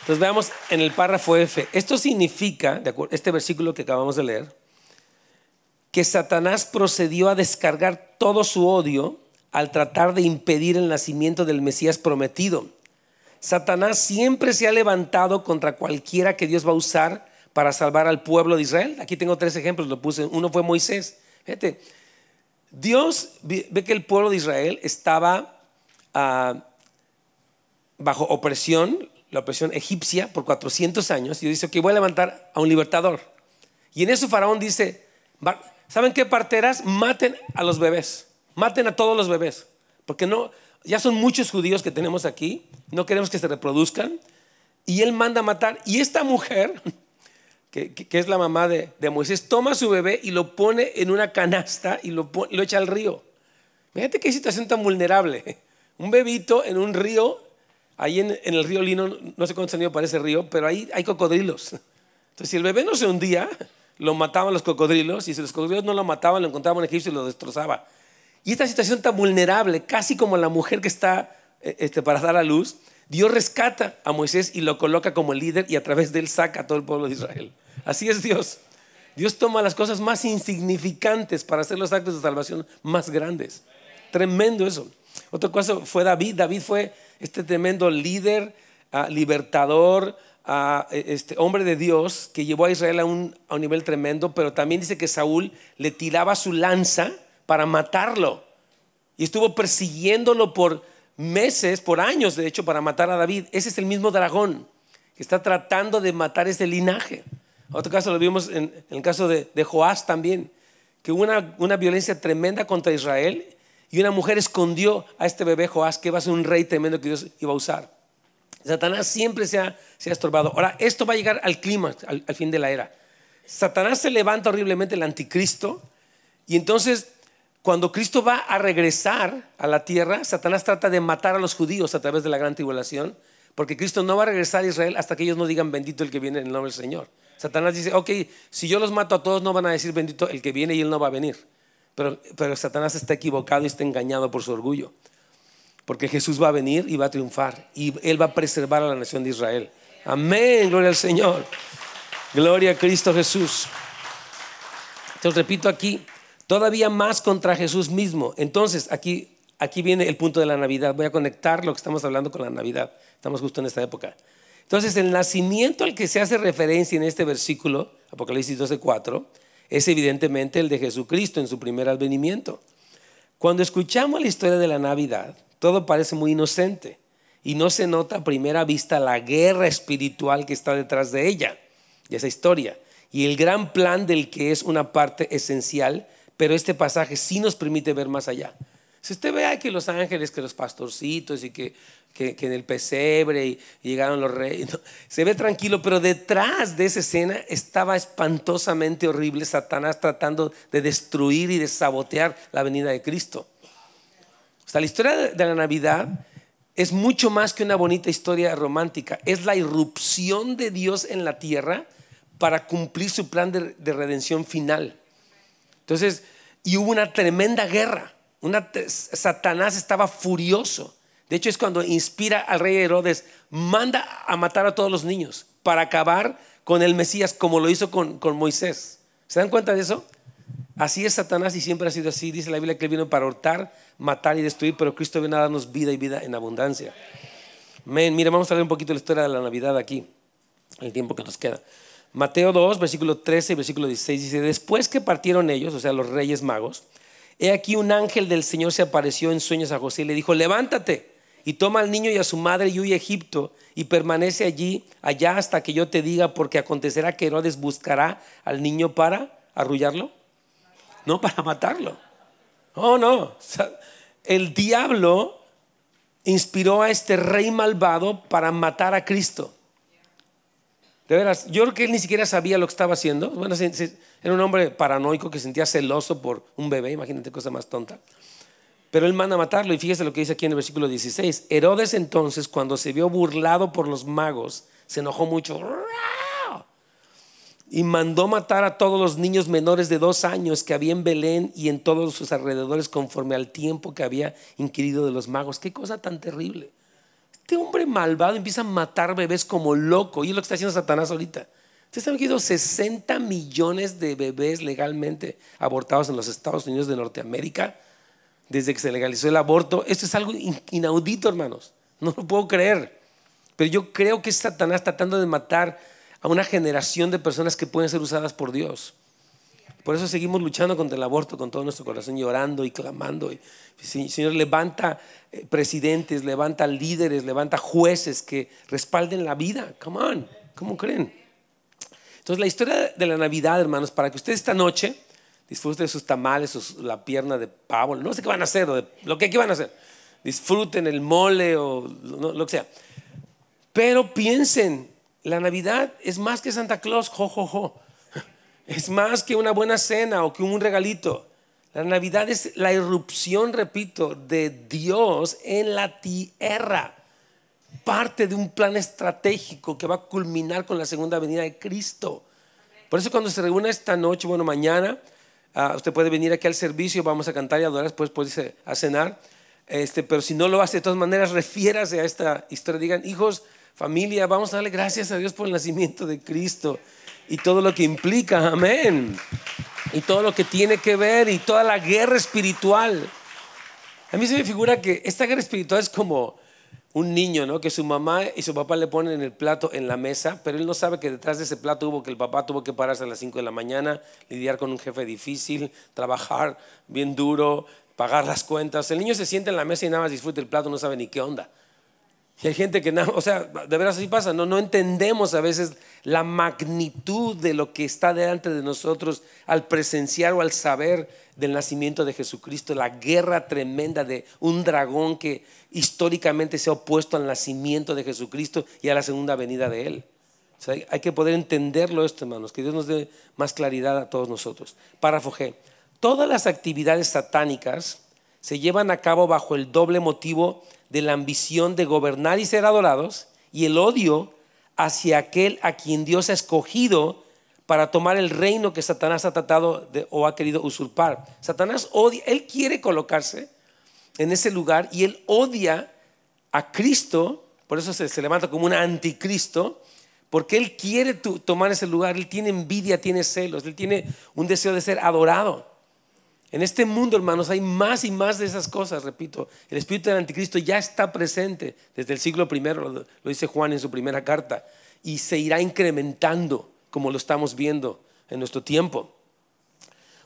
Entonces veamos en el párrafo F. Esto significa, de acuerdo, este versículo que acabamos de leer, que Satanás procedió a descargar todo su odio al tratar de impedir el nacimiento del Mesías prometido. Satanás siempre se ha levantado contra cualquiera que Dios va a usar para salvar al pueblo de Israel. Aquí tengo tres ejemplos, lo puse. Uno fue Moisés. Fíjate, Dios ve que el pueblo de Israel estaba ah, bajo opresión, la opresión egipcia por 400 años, y dice, que voy a levantar a un libertador. Y en eso Faraón dice, ¿saben qué parteras? Maten a los bebés, maten a todos los bebés, porque no, ya son muchos judíos que tenemos aquí, no queremos que se reproduzcan, y él manda a matar, y esta mujer que, es la mamá de, Moisés, toma a su bebé y lo pone en una canasta y lo, echa al río. Fíjate qué situación tan vulnerable. Un bebito en un río, ahí en, el río Lino, no sé cuántos años para ese río, pero ahí hay cocodrilos. Entonces, si el bebé no se hundía, lo mataban los cocodrilos, y si los cocodrilos no lo mataban, lo encontraban en Egipto y lo destrozaba. Y esta situación tan vulnerable, casi como la mujer que está eh, este, para dar a luz, Dios rescata a Moisés y lo coloca como líder y a través de él saca a todo el pueblo de Israel. Así es Dios. Dios toma las cosas más insignificantes para hacer los actos de salvación más grandes. Tremendo eso. Otro caso fue David. David fue este tremendo líder, ah, libertador, ah, e, este hombre de Dios que llevó a Israel a un, a un nivel tremendo, pero también dice que Saúl le tiraba su lanza para matarlo y estuvo persiguiéndolo por meses, por años, de hecho, para matar a David. Ese es el mismo dragón que está tratando de matar ese linaje. Otro caso lo vimos en, el caso de, Joás también, que hubo una, una, violencia tremenda contra Israel y una mujer escondió a este bebé Joás que iba a ser un rey tremendo que Dios iba a usar. Satanás siempre se ha, se ha estorbado. Ahora, esto va a llegar al clima, al, al fin de la era. Satanás se levanta horriblemente el anticristo y entonces cuando Cristo va a regresar a la tierra, Satanás trata de matar a los judíos a través de la gran tribulación, porque Cristo no va a regresar a Israel hasta que ellos no digan bendito el que viene en el nombre del Señor. Satanás dice, ok, si yo los mato a todos, no van a decir bendito el que viene y él no va a venir. Pero, pero Satanás está equivocado y está engañado por su orgullo. Porque Jesús va a venir y va a triunfar. Y él va a preservar a la nación de Israel. Amén, gloria al Señor. Gloria a Cristo Jesús. Entonces repito aquí, todavía más contra Jesús mismo. Entonces aquí, aquí viene el punto de la Navidad. Voy a conectar lo que estamos hablando con la Navidad. Estamos justo en esta época. Entonces, el nacimiento al que se hace referencia en este versículo, Apocalipsis 12:4, es evidentemente el de Jesucristo en su primer advenimiento. Cuando escuchamos la historia de la Navidad, todo parece muy inocente y no se nota a primera vista la guerra espiritual que está detrás de ella, de esa historia, y el gran plan del que es una parte esencial, pero este pasaje sí nos permite ver más allá. Si usted ve que los ángeles, que los pastorcitos y que, en el pesebre llegaron los reyes, se ve tranquilo, pero detrás de esa escena estaba espantosamente horrible Satanás tratando de destruir y de sabotear la venida de Cristo. O sea, la historia de la Navidad es mucho más que una bonita historia romántica, es la irrupción de Dios en la tierra para cumplir su plan de, de redención final. Entonces, y hubo una tremenda guerra Satanás estaba furioso. De hecho, es cuando inspira al rey Herodes, manda a matar a todos los niños para acabar con el Mesías, como lo hizo con, Moisés. ¿Se dan cuenta de eso? Así es Satanás y siempre ha sido así. Dice la Biblia que él vino para hurtar, matar y destruir, pero Cristo vino a darnos vida y vida en abundancia. Men, mira, vamos a ver un poquito la historia de la Navidad aquí, el tiempo que nos queda. Mateo 2, versículo 13 y versículo 16 dice, después que partieron ellos, o sea, los reyes magos, He aquí un ángel del Señor se apareció en sueños a José y le dijo, levántate y toma al niño y a su madre y huye a Egipto y permanece allí, allá hasta que yo te diga, porque acontecerá que Herodes buscará al niño para arrullarlo, no para matarlo. Oh, no. El diablo inspiró a este rey malvado para matar a Cristo. De veras, yo creo que él ni siquiera sabía lo que estaba haciendo. Bueno, era un hombre paranoico que sentía celoso por un bebé, imagínate cosa más tonta. Pero él manda a matarlo y fíjese lo que dice aquí en el versículo 16. Herodes entonces, cuando se vio burlado por los magos, se enojó mucho y mandó matar a todos los niños menores de dos años que había en Belén y en todos sus alrededores conforme al tiempo que había inquirido de los magos. Qué cosa tan terrible. Este hombre malvado empieza a matar bebés como loco. Y es lo que está haciendo Satanás ahorita. Ustedes saben que hay 60 millones de bebés legalmente abortados en los Estados Unidos de Norteamérica desde que se legalizó el aborto. Esto es algo inaudito, hermanos. No lo puedo creer. Pero yo creo que es Satanás tratando de matar a una generación de personas que pueden ser usadas por Dios. Por eso seguimos luchando contra el aborto con todo nuestro corazón, llorando y clamando. Señor, levanta eh, presidentes, levanta líderes, levanta jueces que respalden la vida. Come on, ¿cómo creen? Entonces, la historia de la Navidad, hermanos, para que ustedes esta noche disfruten de sus tamales, la pierna de pavo, no sé qué van a hacer, lo que, van a hacer. Disfruten el mole o lo, que sea. Pero piensen, la Navidad es más que Santa Claus, jo, jo, jo. Es más que una buena cena o que un regalito. La Navidad es la irrupción, repito, de Dios en la tierra. Parte de un plan estratégico que va a culminar con la segunda venida de Cristo. Por eso cuando se reúne esta noche, bueno, mañana, ah, usted puede venir aquí al servicio, vamos a cantar y adorar, después puede irse a cenar. Este, pero si no lo hace, de todas maneras, refiérase a esta historia. Digan, hijos, Familia, vamos a darle gracias a Dios por el nacimiento de Cristo y todo lo que implica, amén. Y todo lo que tiene que ver y toda la guerra espiritual. A mí se me figura que esta guerra espiritual es como un niño, ¿no? Que su mamá y su papá le ponen el plato en la mesa, pero él no sabe que detrás de ese plato hubo que el papá tuvo que pararse a las 5 de la mañana, lidiar con un jefe difícil, trabajar bien duro, pagar las cuentas. El niño se sienta en la mesa y nada más disfruta el plato, no sabe ni qué onda. Y hay gente que, o sea, de veras así pasa, no, no entendemos a veces la magnitud de lo que está delante de nosotros al presenciar o al saber del nacimiento de Jesucristo, la guerra tremenda de un dragón que históricamente se ha opuesto al nacimiento de Jesucristo y a la segunda venida de Él. hay que poder entenderlo esto, hermanos, que Dios nos dé más claridad a todos nosotros. Párrafo G. Todas las actividades satánicas se llevan a cabo bajo el doble motivo de la ambición de gobernar y ser adorados y el odio hacia aquel a quien Dios ha escogido para tomar el reino que Satanás ha tratado o ha querido usurpar. Satanás odia, él quiere colocarse en ese lugar y él odia a Cristo, por eso se, se levanta como un anticristo, porque él quiere tomar ese lugar, él tiene envidia, tiene celos, él tiene un deseo de ser adorado. En este mundo, hermanos, hay más y más de esas cosas, repito. El espíritu del anticristo ya está presente desde el siglo I, lo, dice Juan en su primera carta, y se irá incrementando como lo estamos viendo en nuestro tiempo.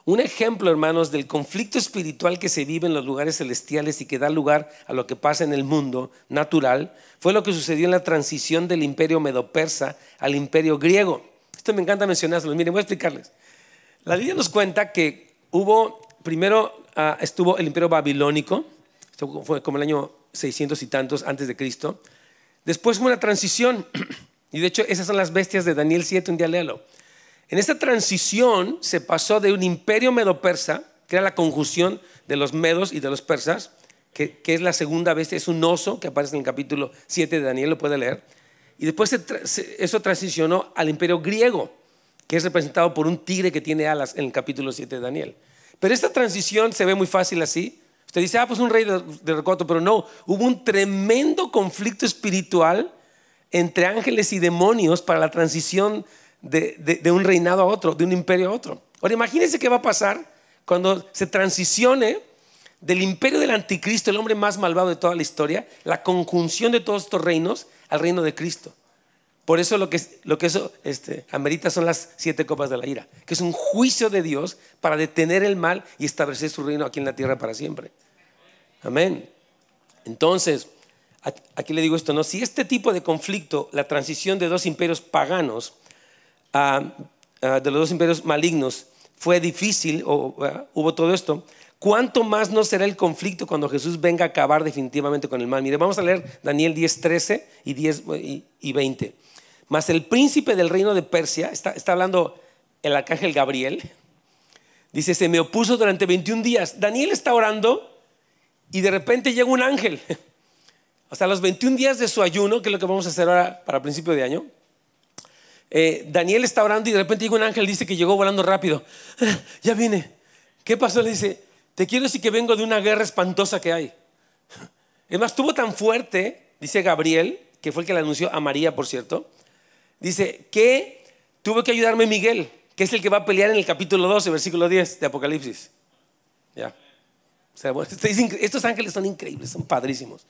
Un ejemplo, hermanos, del conflicto espiritual que se vive en los lugares celestiales y que da lugar a lo que pasa en el mundo natural fue lo que sucedió en la transición del imperio medo-persa al imperio griego. Esto me encanta mencionarlo. Miren, voy a explicarles. La Biblia nos cuenta que hubo primero ah, estuvo el imperio babilónico, esto fue como el año 600 y tantos antes de Cristo. Después hubo una transición, y de hecho esas son las bestias de Daniel 7, un día léalo. En esta transición se pasó de un imperio medo-persa, que era la conjunción de los medos y de los persas, que, es la segunda bestia, es un oso que aparece en el capítulo 7 de Daniel, lo puede leer. Y después eso transicionó al imperio griego, que es representado por un tigre que tiene alas en el capítulo 7 de Daniel. Pero esta transición se ve muy fácil así. Usted dice, ah, pues un rey de, de pero no, hubo un tremendo conflicto espiritual entre ángeles y demonios para la transición de, un reinado a otro, de un imperio a otro. Ahora imagínense qué va a pasar cuando se transicione del imperio del anticristo, el hombre más malvado de toda la historia, la conjunción de todos estos reinos al reino de Cristo. Por eso lo que, lo que eso este, amerita son las siete copas de la ira, que es un juicio de Dios para detener el mal y establecer su reino aquí en la tierra para siempre. Amén. Entonces, aquí le digo esto, ¿no? Si este tipo de conflicto, la transición de dos imperios paganos, de los dos imperios malignos, fue difícil, o hubo todo esto, ¿cuánto más no será el conflicto cuando Jesús venga a acabar definitivamente con el mal? Mire, vamos a leer Daniel 10, 13 y 10 y 20. Mas el príncipe del reino de Persia, está, hablando el arcángel Gabriel, dice, se me opuso durante 21 días. Daniel está orando y de repente llega un ángel. Hasta los 21 días de su ayuno, que es lo que vamos a hacer ahora para principio de año. Eh, Daniel está orando y de repente llega un ángel, dice que llegó volando rápido. ya viene. ¿Qué pasó? Le dice, te quiero decir que vengo de una guerra espantosa que hay. Es más, estuvo tan fuerte, dice Gabriel, que fue el que le anunció a María, por cierto, Dice que tuvo que ayudarme Miguel, que es el que va a pelear en el capítulo 12, versículo 10 de Apocalipsis. Ya. estos ángeles son increíbles, son padrísimos.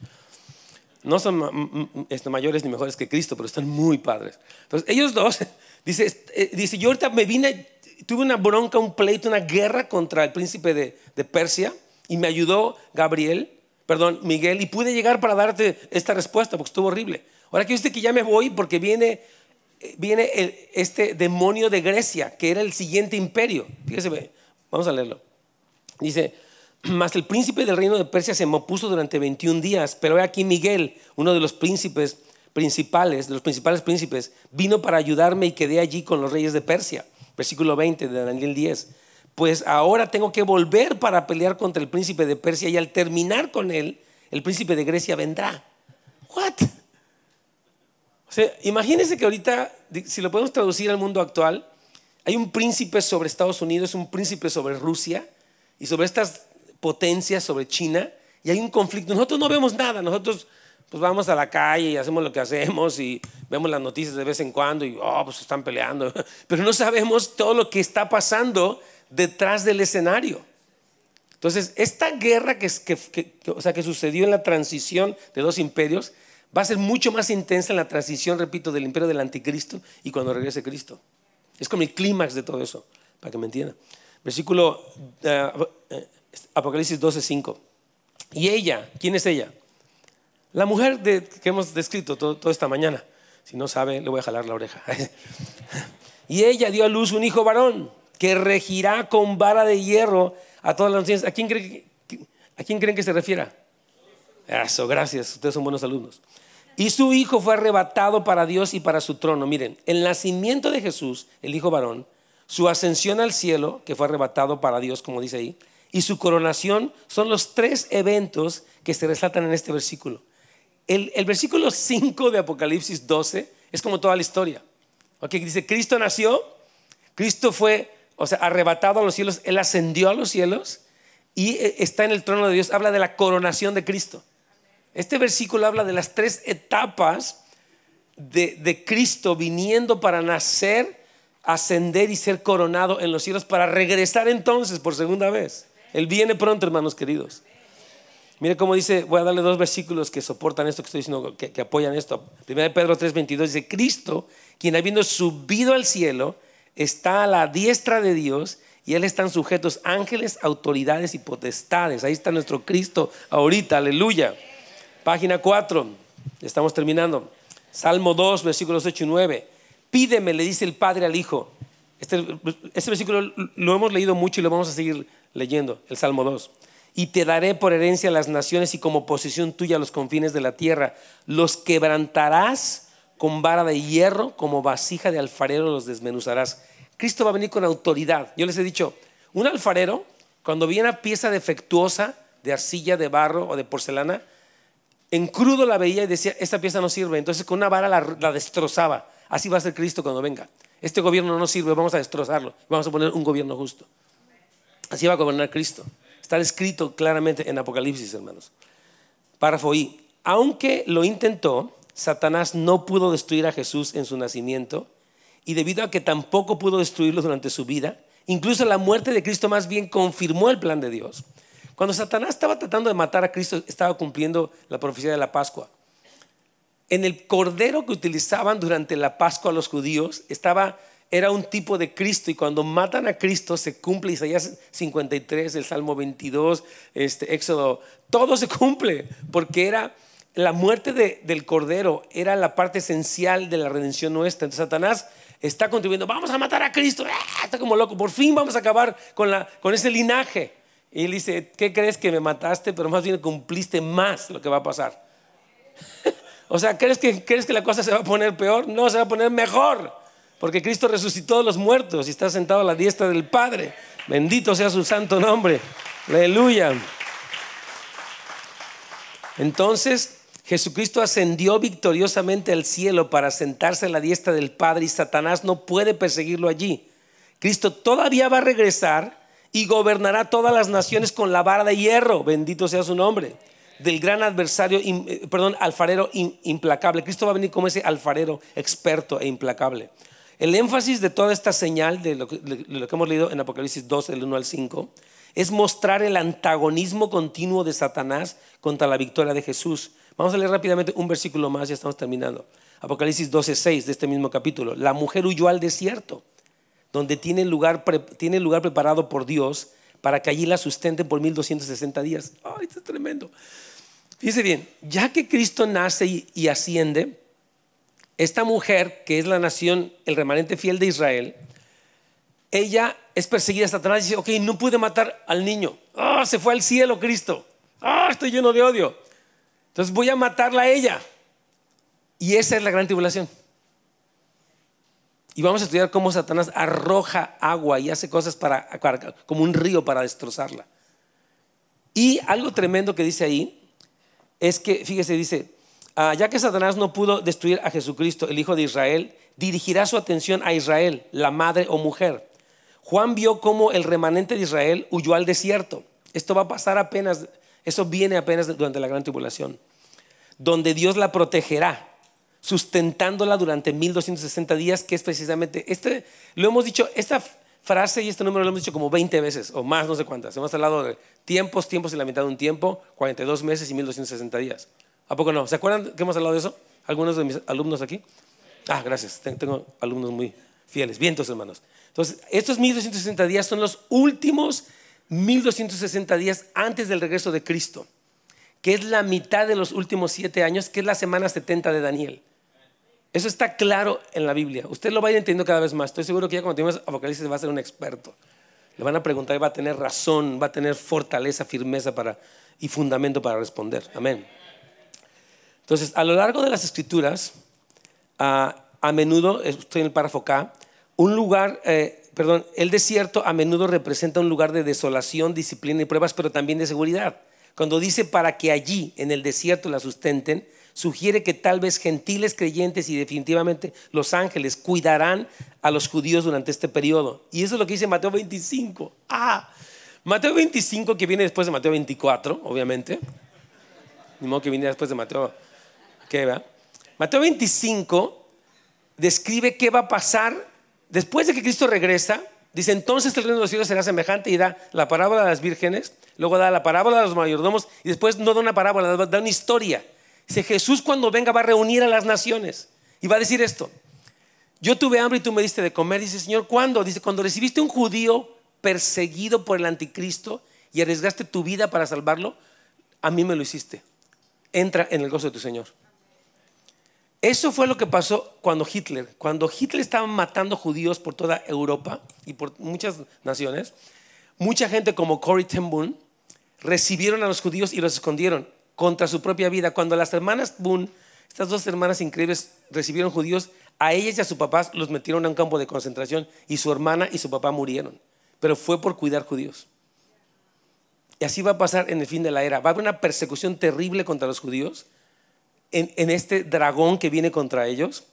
No son este, mayores ni mejores que Cristo, pero están muy padres. Entonces, ellos dos, dice, eh, dice yo ahorita me vine, tuve una bronca, un pleito, una guerra contra el príncipe de, de Persia y me ayudó Gabriel, perdón, Miguel, y pude llegar para darte esta respuesta porque estuvo horrible. Ahora que usted que ya me voy porque viene viene este demonio de Grecia, que era el siguiente imperio. Fíjese, vamos a leerlo. Dice, mas el príncipe del reino de Persia se me opuso durante 21 días, pero he aquí Miguel, uno de los príncipes principales, de los principales príncipes, vino para ayudarme y quedé allí con los reyes de Persia. Versículo 20 de Daniel 10. Pues ahora tengo que volver para pelear contra el príncipe de Persia y al terminar con él, el príncipe de Grecia vendrá. What? O sea, imagínense que ahorita, si lo podemos traducir al mundo actual, hay un príncipe sobre Estados Unidos, un príncipe sobre Rusia y sobre estas potencias, sobre China, y hay un conflicto. Nosotros no vemos nada, nosotros pues vamos a la calle y hacemos lo que hacemos y vemos las noticias de vez en cuando y, oh, pues están peleando. Pero no sabemos todo lo que está pasando detrás del escenario. Entonces, esta guerra que, o sea, que sucedió en la transición de dos imperios va a ser mucho más intensa en la transición, repito, del imperio del anticristo y cuando regrese Cristo. Es como el clímax de todo eso, para que me entiendan. Versículo uh, Apocalipsis 12:5. Y ella, ¿quién es ella? La mujer que hemos descrito toda esta mañana. Si no sabe, le voy a jalar la oreja. y ella dio a luz un hijo varón que regirá con vara de hierro a todas las naciones. ¿A quién, creen, ¿A quién creen que se refiera? Eso, gracias. Ustedes son buenos alumnos. Y su hijo fue arrebatado para Dios y para su trono. Miren, el nacimiento de Jesús, el hijo varón, su ascensión al cielo, que fue arrebatado para Dios, como dice ahí, y su coronación son los tres eventos que se resaltan en este versículo. El, versículo 5 de Apocalipsis 12 es como toda la historia. ¿Ok? Dice, Cristo nació, Cristo fue, o sea, arrebatado a los cielos, Él ascendió a los cielos y eh, está en el trono de Dios. Habla de la coronación de Cristo. Este versículo habla de las tres etapas de, Cristo viniendo para nacer, ascender y ser coronado en los cielos para regresar entonces por segunda vez. Él viene pronto, hermanos queridos. Mire cómo dice, voy a darle dos versículos que soportan esto que estoy diciendo, que, apoyan esto. Primero de Pedro 3:22 dice, Cristo, quien habiendo subido al cielo, está a la diestra de Dios y él están sujetos ángeles, autoridades y potestades. Ahí está nuestro Cristo ahorita, aleluya. Página 4, estamos terminando. Salmo 2, versículos 8 y 9. Pídeme, le dice el Padre al Hijo. Este, este versículo lo hemos leído mucho y lo vamos a seguir leyendo, el Salmo 2 y te daré por herencia las naciones y como posesión tuya los confines de la tierra. Los quebrantarás con vara de hierro, como vasija de alfarero los desmenuzarás. Cristo va a venir con autoridad. Yo les he dicho, un alfarero, cuando viene una pieza defectuosa de arcilla, de barro o de porcelana, en crudo la veía y decía, esta pieza no sirve. Entonces con una vara la, destrozaba. Así va a ser Cristo cuando venga. Este gobierno no sirve, vamos a destrozarlo. Vamos a poner un gobierno justo. Así va a gobernar Cristo. Está escrito claramente en Apocalipsis, hermanos. Párrafo I. Aunque lo intentó, Satanás no pudo destruir a Jesús en su nacimiento y debido a que tampoco pudo destruirlo durante su vida, incluso la muerte de Cristo más bien confirmó el plan de Dios. Cuando Satanás estaba tratando de matar a Cristo, estaba cumpliendo la profecía de la Pascua. En el cordero que utilizaban durante la Pascua los judíos estaba era un tipo de Cristo y cuando matan a Cristo se cumple Isaías 53, el Salmo 22, este, Éxodo, todo se cumple porque era la muerte del Cordero, era la parte esencial de la redención nuestra. Entonces Satanás está contribuyendo, vamos a matar a Cristo, ¡Ah! está como loco, por fin vamos a acabar con, la, con ese linaje. Y él dice, ¿qué crees que me mataste? Pero más bien cumpliste más lo que va a pasar. o sea, ¿crees que, ¿crees que la cosa se va a poner peor? No, se va a poner mejor. Porque Cristo resucitó a los muertos y está sentado a la diestra del Padre. Bendito sea su santo nombre. Aleluya. Entonces, Jesucristo ascendió victoriosamente al cielo para sentarse a la diestra del Padre y Satanás no puede perseguirlo allí. Cristo todavía va a regresar y gobernará todas las naciones con la vara de hierro. Bendito sea su nombre. Del gran adversario, eh, perdón, alfarero implacable. Cristo va a venir como ese alfarero experto e implacable. El énfasis de toda esta señal, de lo, que, hemos leído en Apocalipsis 2, del 1 al 5, es mostrar el antagonismo continuo de Satanás contra la victoria de Jesús. Vamos a leer rápidamente un versículo más, ya estamos terminando. Apocalipsis 12, 6 de este mismo capítulo. La mujer huyó al desierto, donde tiene lugar, tiene lugar preparado por Dios para que allí la sustenten por 1260 días. ¡Ay, esto es tremendo! Fíjese bien, ya que Cristo nace y asciende, esta mujer, que es la nación, el remanente fiel de Israel, ella es perseguida. Satanás dice, ok, no pude matar al niño. Ah, se fue al cielo Cristo. Ah, estoy lleno de odio. Entonces voy a matarla a ella. Y esa es la gran tribulación. Y vamos a estudiar cómo Satanás arroja agua y hace cosas para, como un río para destrozarla. Y algo tremendo que dice ahí es que, fíjese, dice, Ah, ya que Satanás no pudo destruir a Jesucristo, el Hijo de Israel, dirigirá su atención a Israel, la madre o mujer. Juan vio cómo el remanente de Israel huyó al desierto. Esto va a pasar apenas, eso viene apenas durante la gran tribulación. donde Dios la protegerá, sustentándola durante 1260 días, que es precisamente, este, lo hemos dicho, esta frase y este número lo hemos dicho como 20 veces o más, no sé cuántas. Hemos hablado de tiempos, tiempos y la mitad de un tiempo, 42 meses y 1260 días. ¿A poco no? ¿Se acuerdan que hemos hablado de eso? ¿Algunos de mis alumnos aquí? Ah, gracias. Tengo alumnos muy fieles. Vientos, hermanos. Entonces, estos 1260 días son los últimos 1260 días antes del regreso de Cristo, que es la mitad de los últimos siete años, que es la semana 70 de Daniel. Eso está claro en la Biblia. Usted lo va a ir entendiendo cada vez más. Estoy seguro que ya cuando tenemos Apocalipsis va a ser un experto. Le van a preguntar y va a tener razón, va a tener fortaleza, firmeza para, y fundamento para responder. Amén. Entonces, a lo largo de las escrituras, a, menudo, estoy en el párrafo K, un lugar, eh, perdón, el desierto a menudo representa un lugar de desolación, disciplina y pruebas, pero también de seguridad. Cuando dice para que allí, en el desierto, la sustenten, sugiere que tal vez gentiles creyentes y definitivamente los ángeles cuidarán a los judíos durante este periodo. Y eso es lo que dice Mateo 25. Ah, Mateo 25 que viene después de Mateo 24, obviamente. Ni modo que viene después de Mateo. ¿Qué va? Mateo 25 describe qué va a pasar después de que Cristo regresa. Dice, entonces el reino de los cielos será semejante y da la parábola de las vírgenes, luego da la parábola de los mayordomos y después no da una parábola, da una historia Dice, Jesús cuando venga va a reunir a las naciones y va a decir esto. Yo tuve hambre y tú me diste de comer. Dice, Señor, ¿cuándo? Dice, cuando recibiste un judío perseguido por el anticristo y arriesgaste tu vida para salvarlo, a mí me lo hiciste. Entra en el gozo de tu Señor. Eso fue lo que pasó cuando Hitler, cuando Hitler estaba matando judíos por toda Europa y por muchas naciones, mucha gente como Corey ten Boom recibieron a los judíos y los escondieron contra su propia vida. Cuando las hermanas Boone, estas dos hermanas increíbles, recibieron judíos, a ellas y a su papá los metieron a un campo de concentración y su hermana y su papá murieron. Pero fue por cuidar judíos. Y así va a pasar en el fin de la era. Va a haber una persecución terrible contra los judíos en, este dragón que viene contra ellos.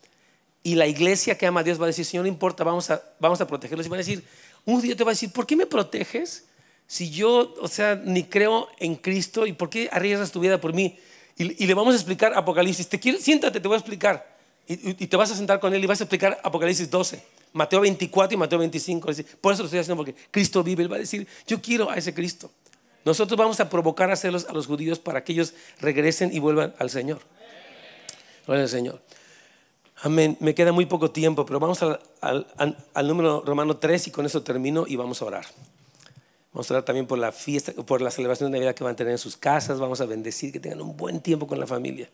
Y la iglesia que ama a Dios va a decir, Señor, no importa, vamos a, vamos a protegerlos. Y van a decir, un judío te va a decir, ¿por qué me proteges? Si yo, o sea, ni creo en Cristo y por qué arriesgas tu vida por mí? Y, le vamos a explicar Apocalipsis. Te quiero, siéntate, te voy a explicar. Y, te vas a sentar con él y vas a explicar Apocalipsis 12, Mateo 24 y Mateo 25. Por eso lo estoy haciendo porque Cristo vive. Él va a decir, yo quiero a ese Cristo. Nosotros vamos a provocar a hacerlos a los judíos para que ellos regresen y vuelvan al Señor. Gloria al Señor. Amén. Me queda muy poco tiempo, pero vamos al, al número romano 3 y con eso termino y vamos a orar. Vamos a orar también por la fiesta, por la celebración de Navidad que van a tener en sus casas. Vamos a bendecir, que tengan un buen tiempo con la familia.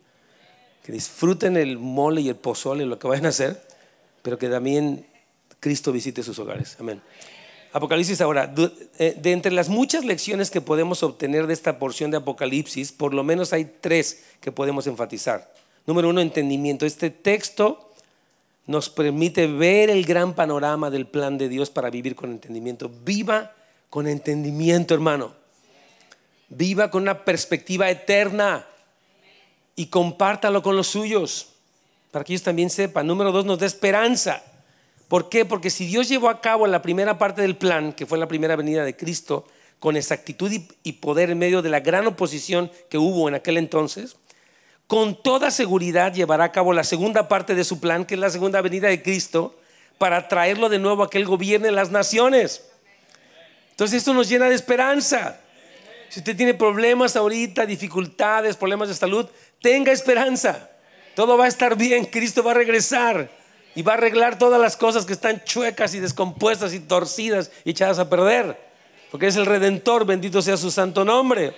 Que disfruten el mole y el pozole, lo que vayan a hacer, pero que también Cristo visite sus hogares. Amén. Apocalipsis ahora, eh, de entre las muchas lecciones que podemos obtener de esta porción de Apocalipsis, por lo menos hay tres que podemos enfatizar. Número uno, entendimiento. Este texto nos permite ver el gran panorama del plan de Dios para vivir con entendimiento. Viva con entendimiento, hermano. Viva con una perspectiva eterna y compártalo con los suyos para que ellos también sepan. Número dos, nos da esperanza. ¿Por qué? Porque si Dios llevó a cabo la primera parte del plan, que fue la primera venida de Cristo, con exactitud y poder en medio de la gran oposición que hubo en aquel entonces, con toda seguridad llevará a cabo la segunda parte de su plan, que es la segunda venida de Cristo, para traerlo de nuevo a que Él gobierne las naciones. Entonces esto nos llena de esperanza. Si usted tiene problemas ahorita, dificultades, problemas de salud, tenga esperanza. Todo va a estar bien, Cristo va a regresar y va a arreglar todas las cosas que están chuecas y descompuestas y torcidas y echadas a perder. Porque es el redentor, bendito sea su santo nombre.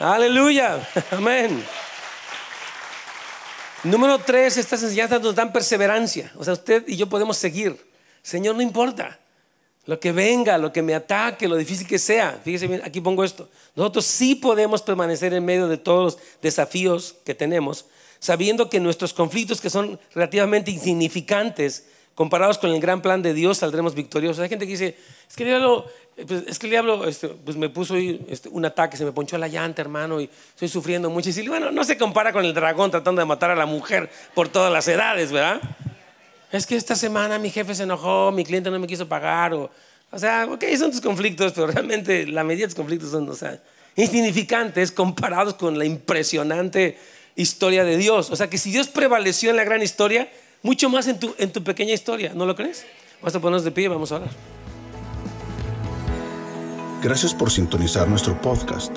Aleluya, amén. Número tres, estas enseñanzas nos dan perseverancia. O sea, usted y yo podemos seguir. Señor, no importa. Lo que venga, lo que me ataque, lo difícil que sea. Fíjese bien, aquí pongo esto. Nosotros sí podemos permanecer en medio de todos los desafíos que tenemos, sabiendo que nuestros conflictos, que son relativamente insignificantes, comparados con el gran plan de Dios, saldremos victoriosos. Hay gente que dice, es que el diablo, pues, es que el diablo este, pues me puso este, un ataque, se me ponchó la llanta, hermano, y estoy sufriendo mucho. Y bueno, no se compara con el dragón tratando de matar a la mujer por todas las edades, ¿verdad? Es que esta semana mi jefe se enojó, mi cliente no me quiso pagar, o, o sea, ok, son tus conflictos, pero realmente la medida de tus conflictos son, o sea, insignificantes comparados con la impresionante historia de Dios. O sea que si Dios prevaleció en la gran historia, mucho más en tu, en tu pequeña historia, ¿no lo crees? Vamos a ponernos de pie y vamos a orar. Gracias por sintonizar nuestro podcast.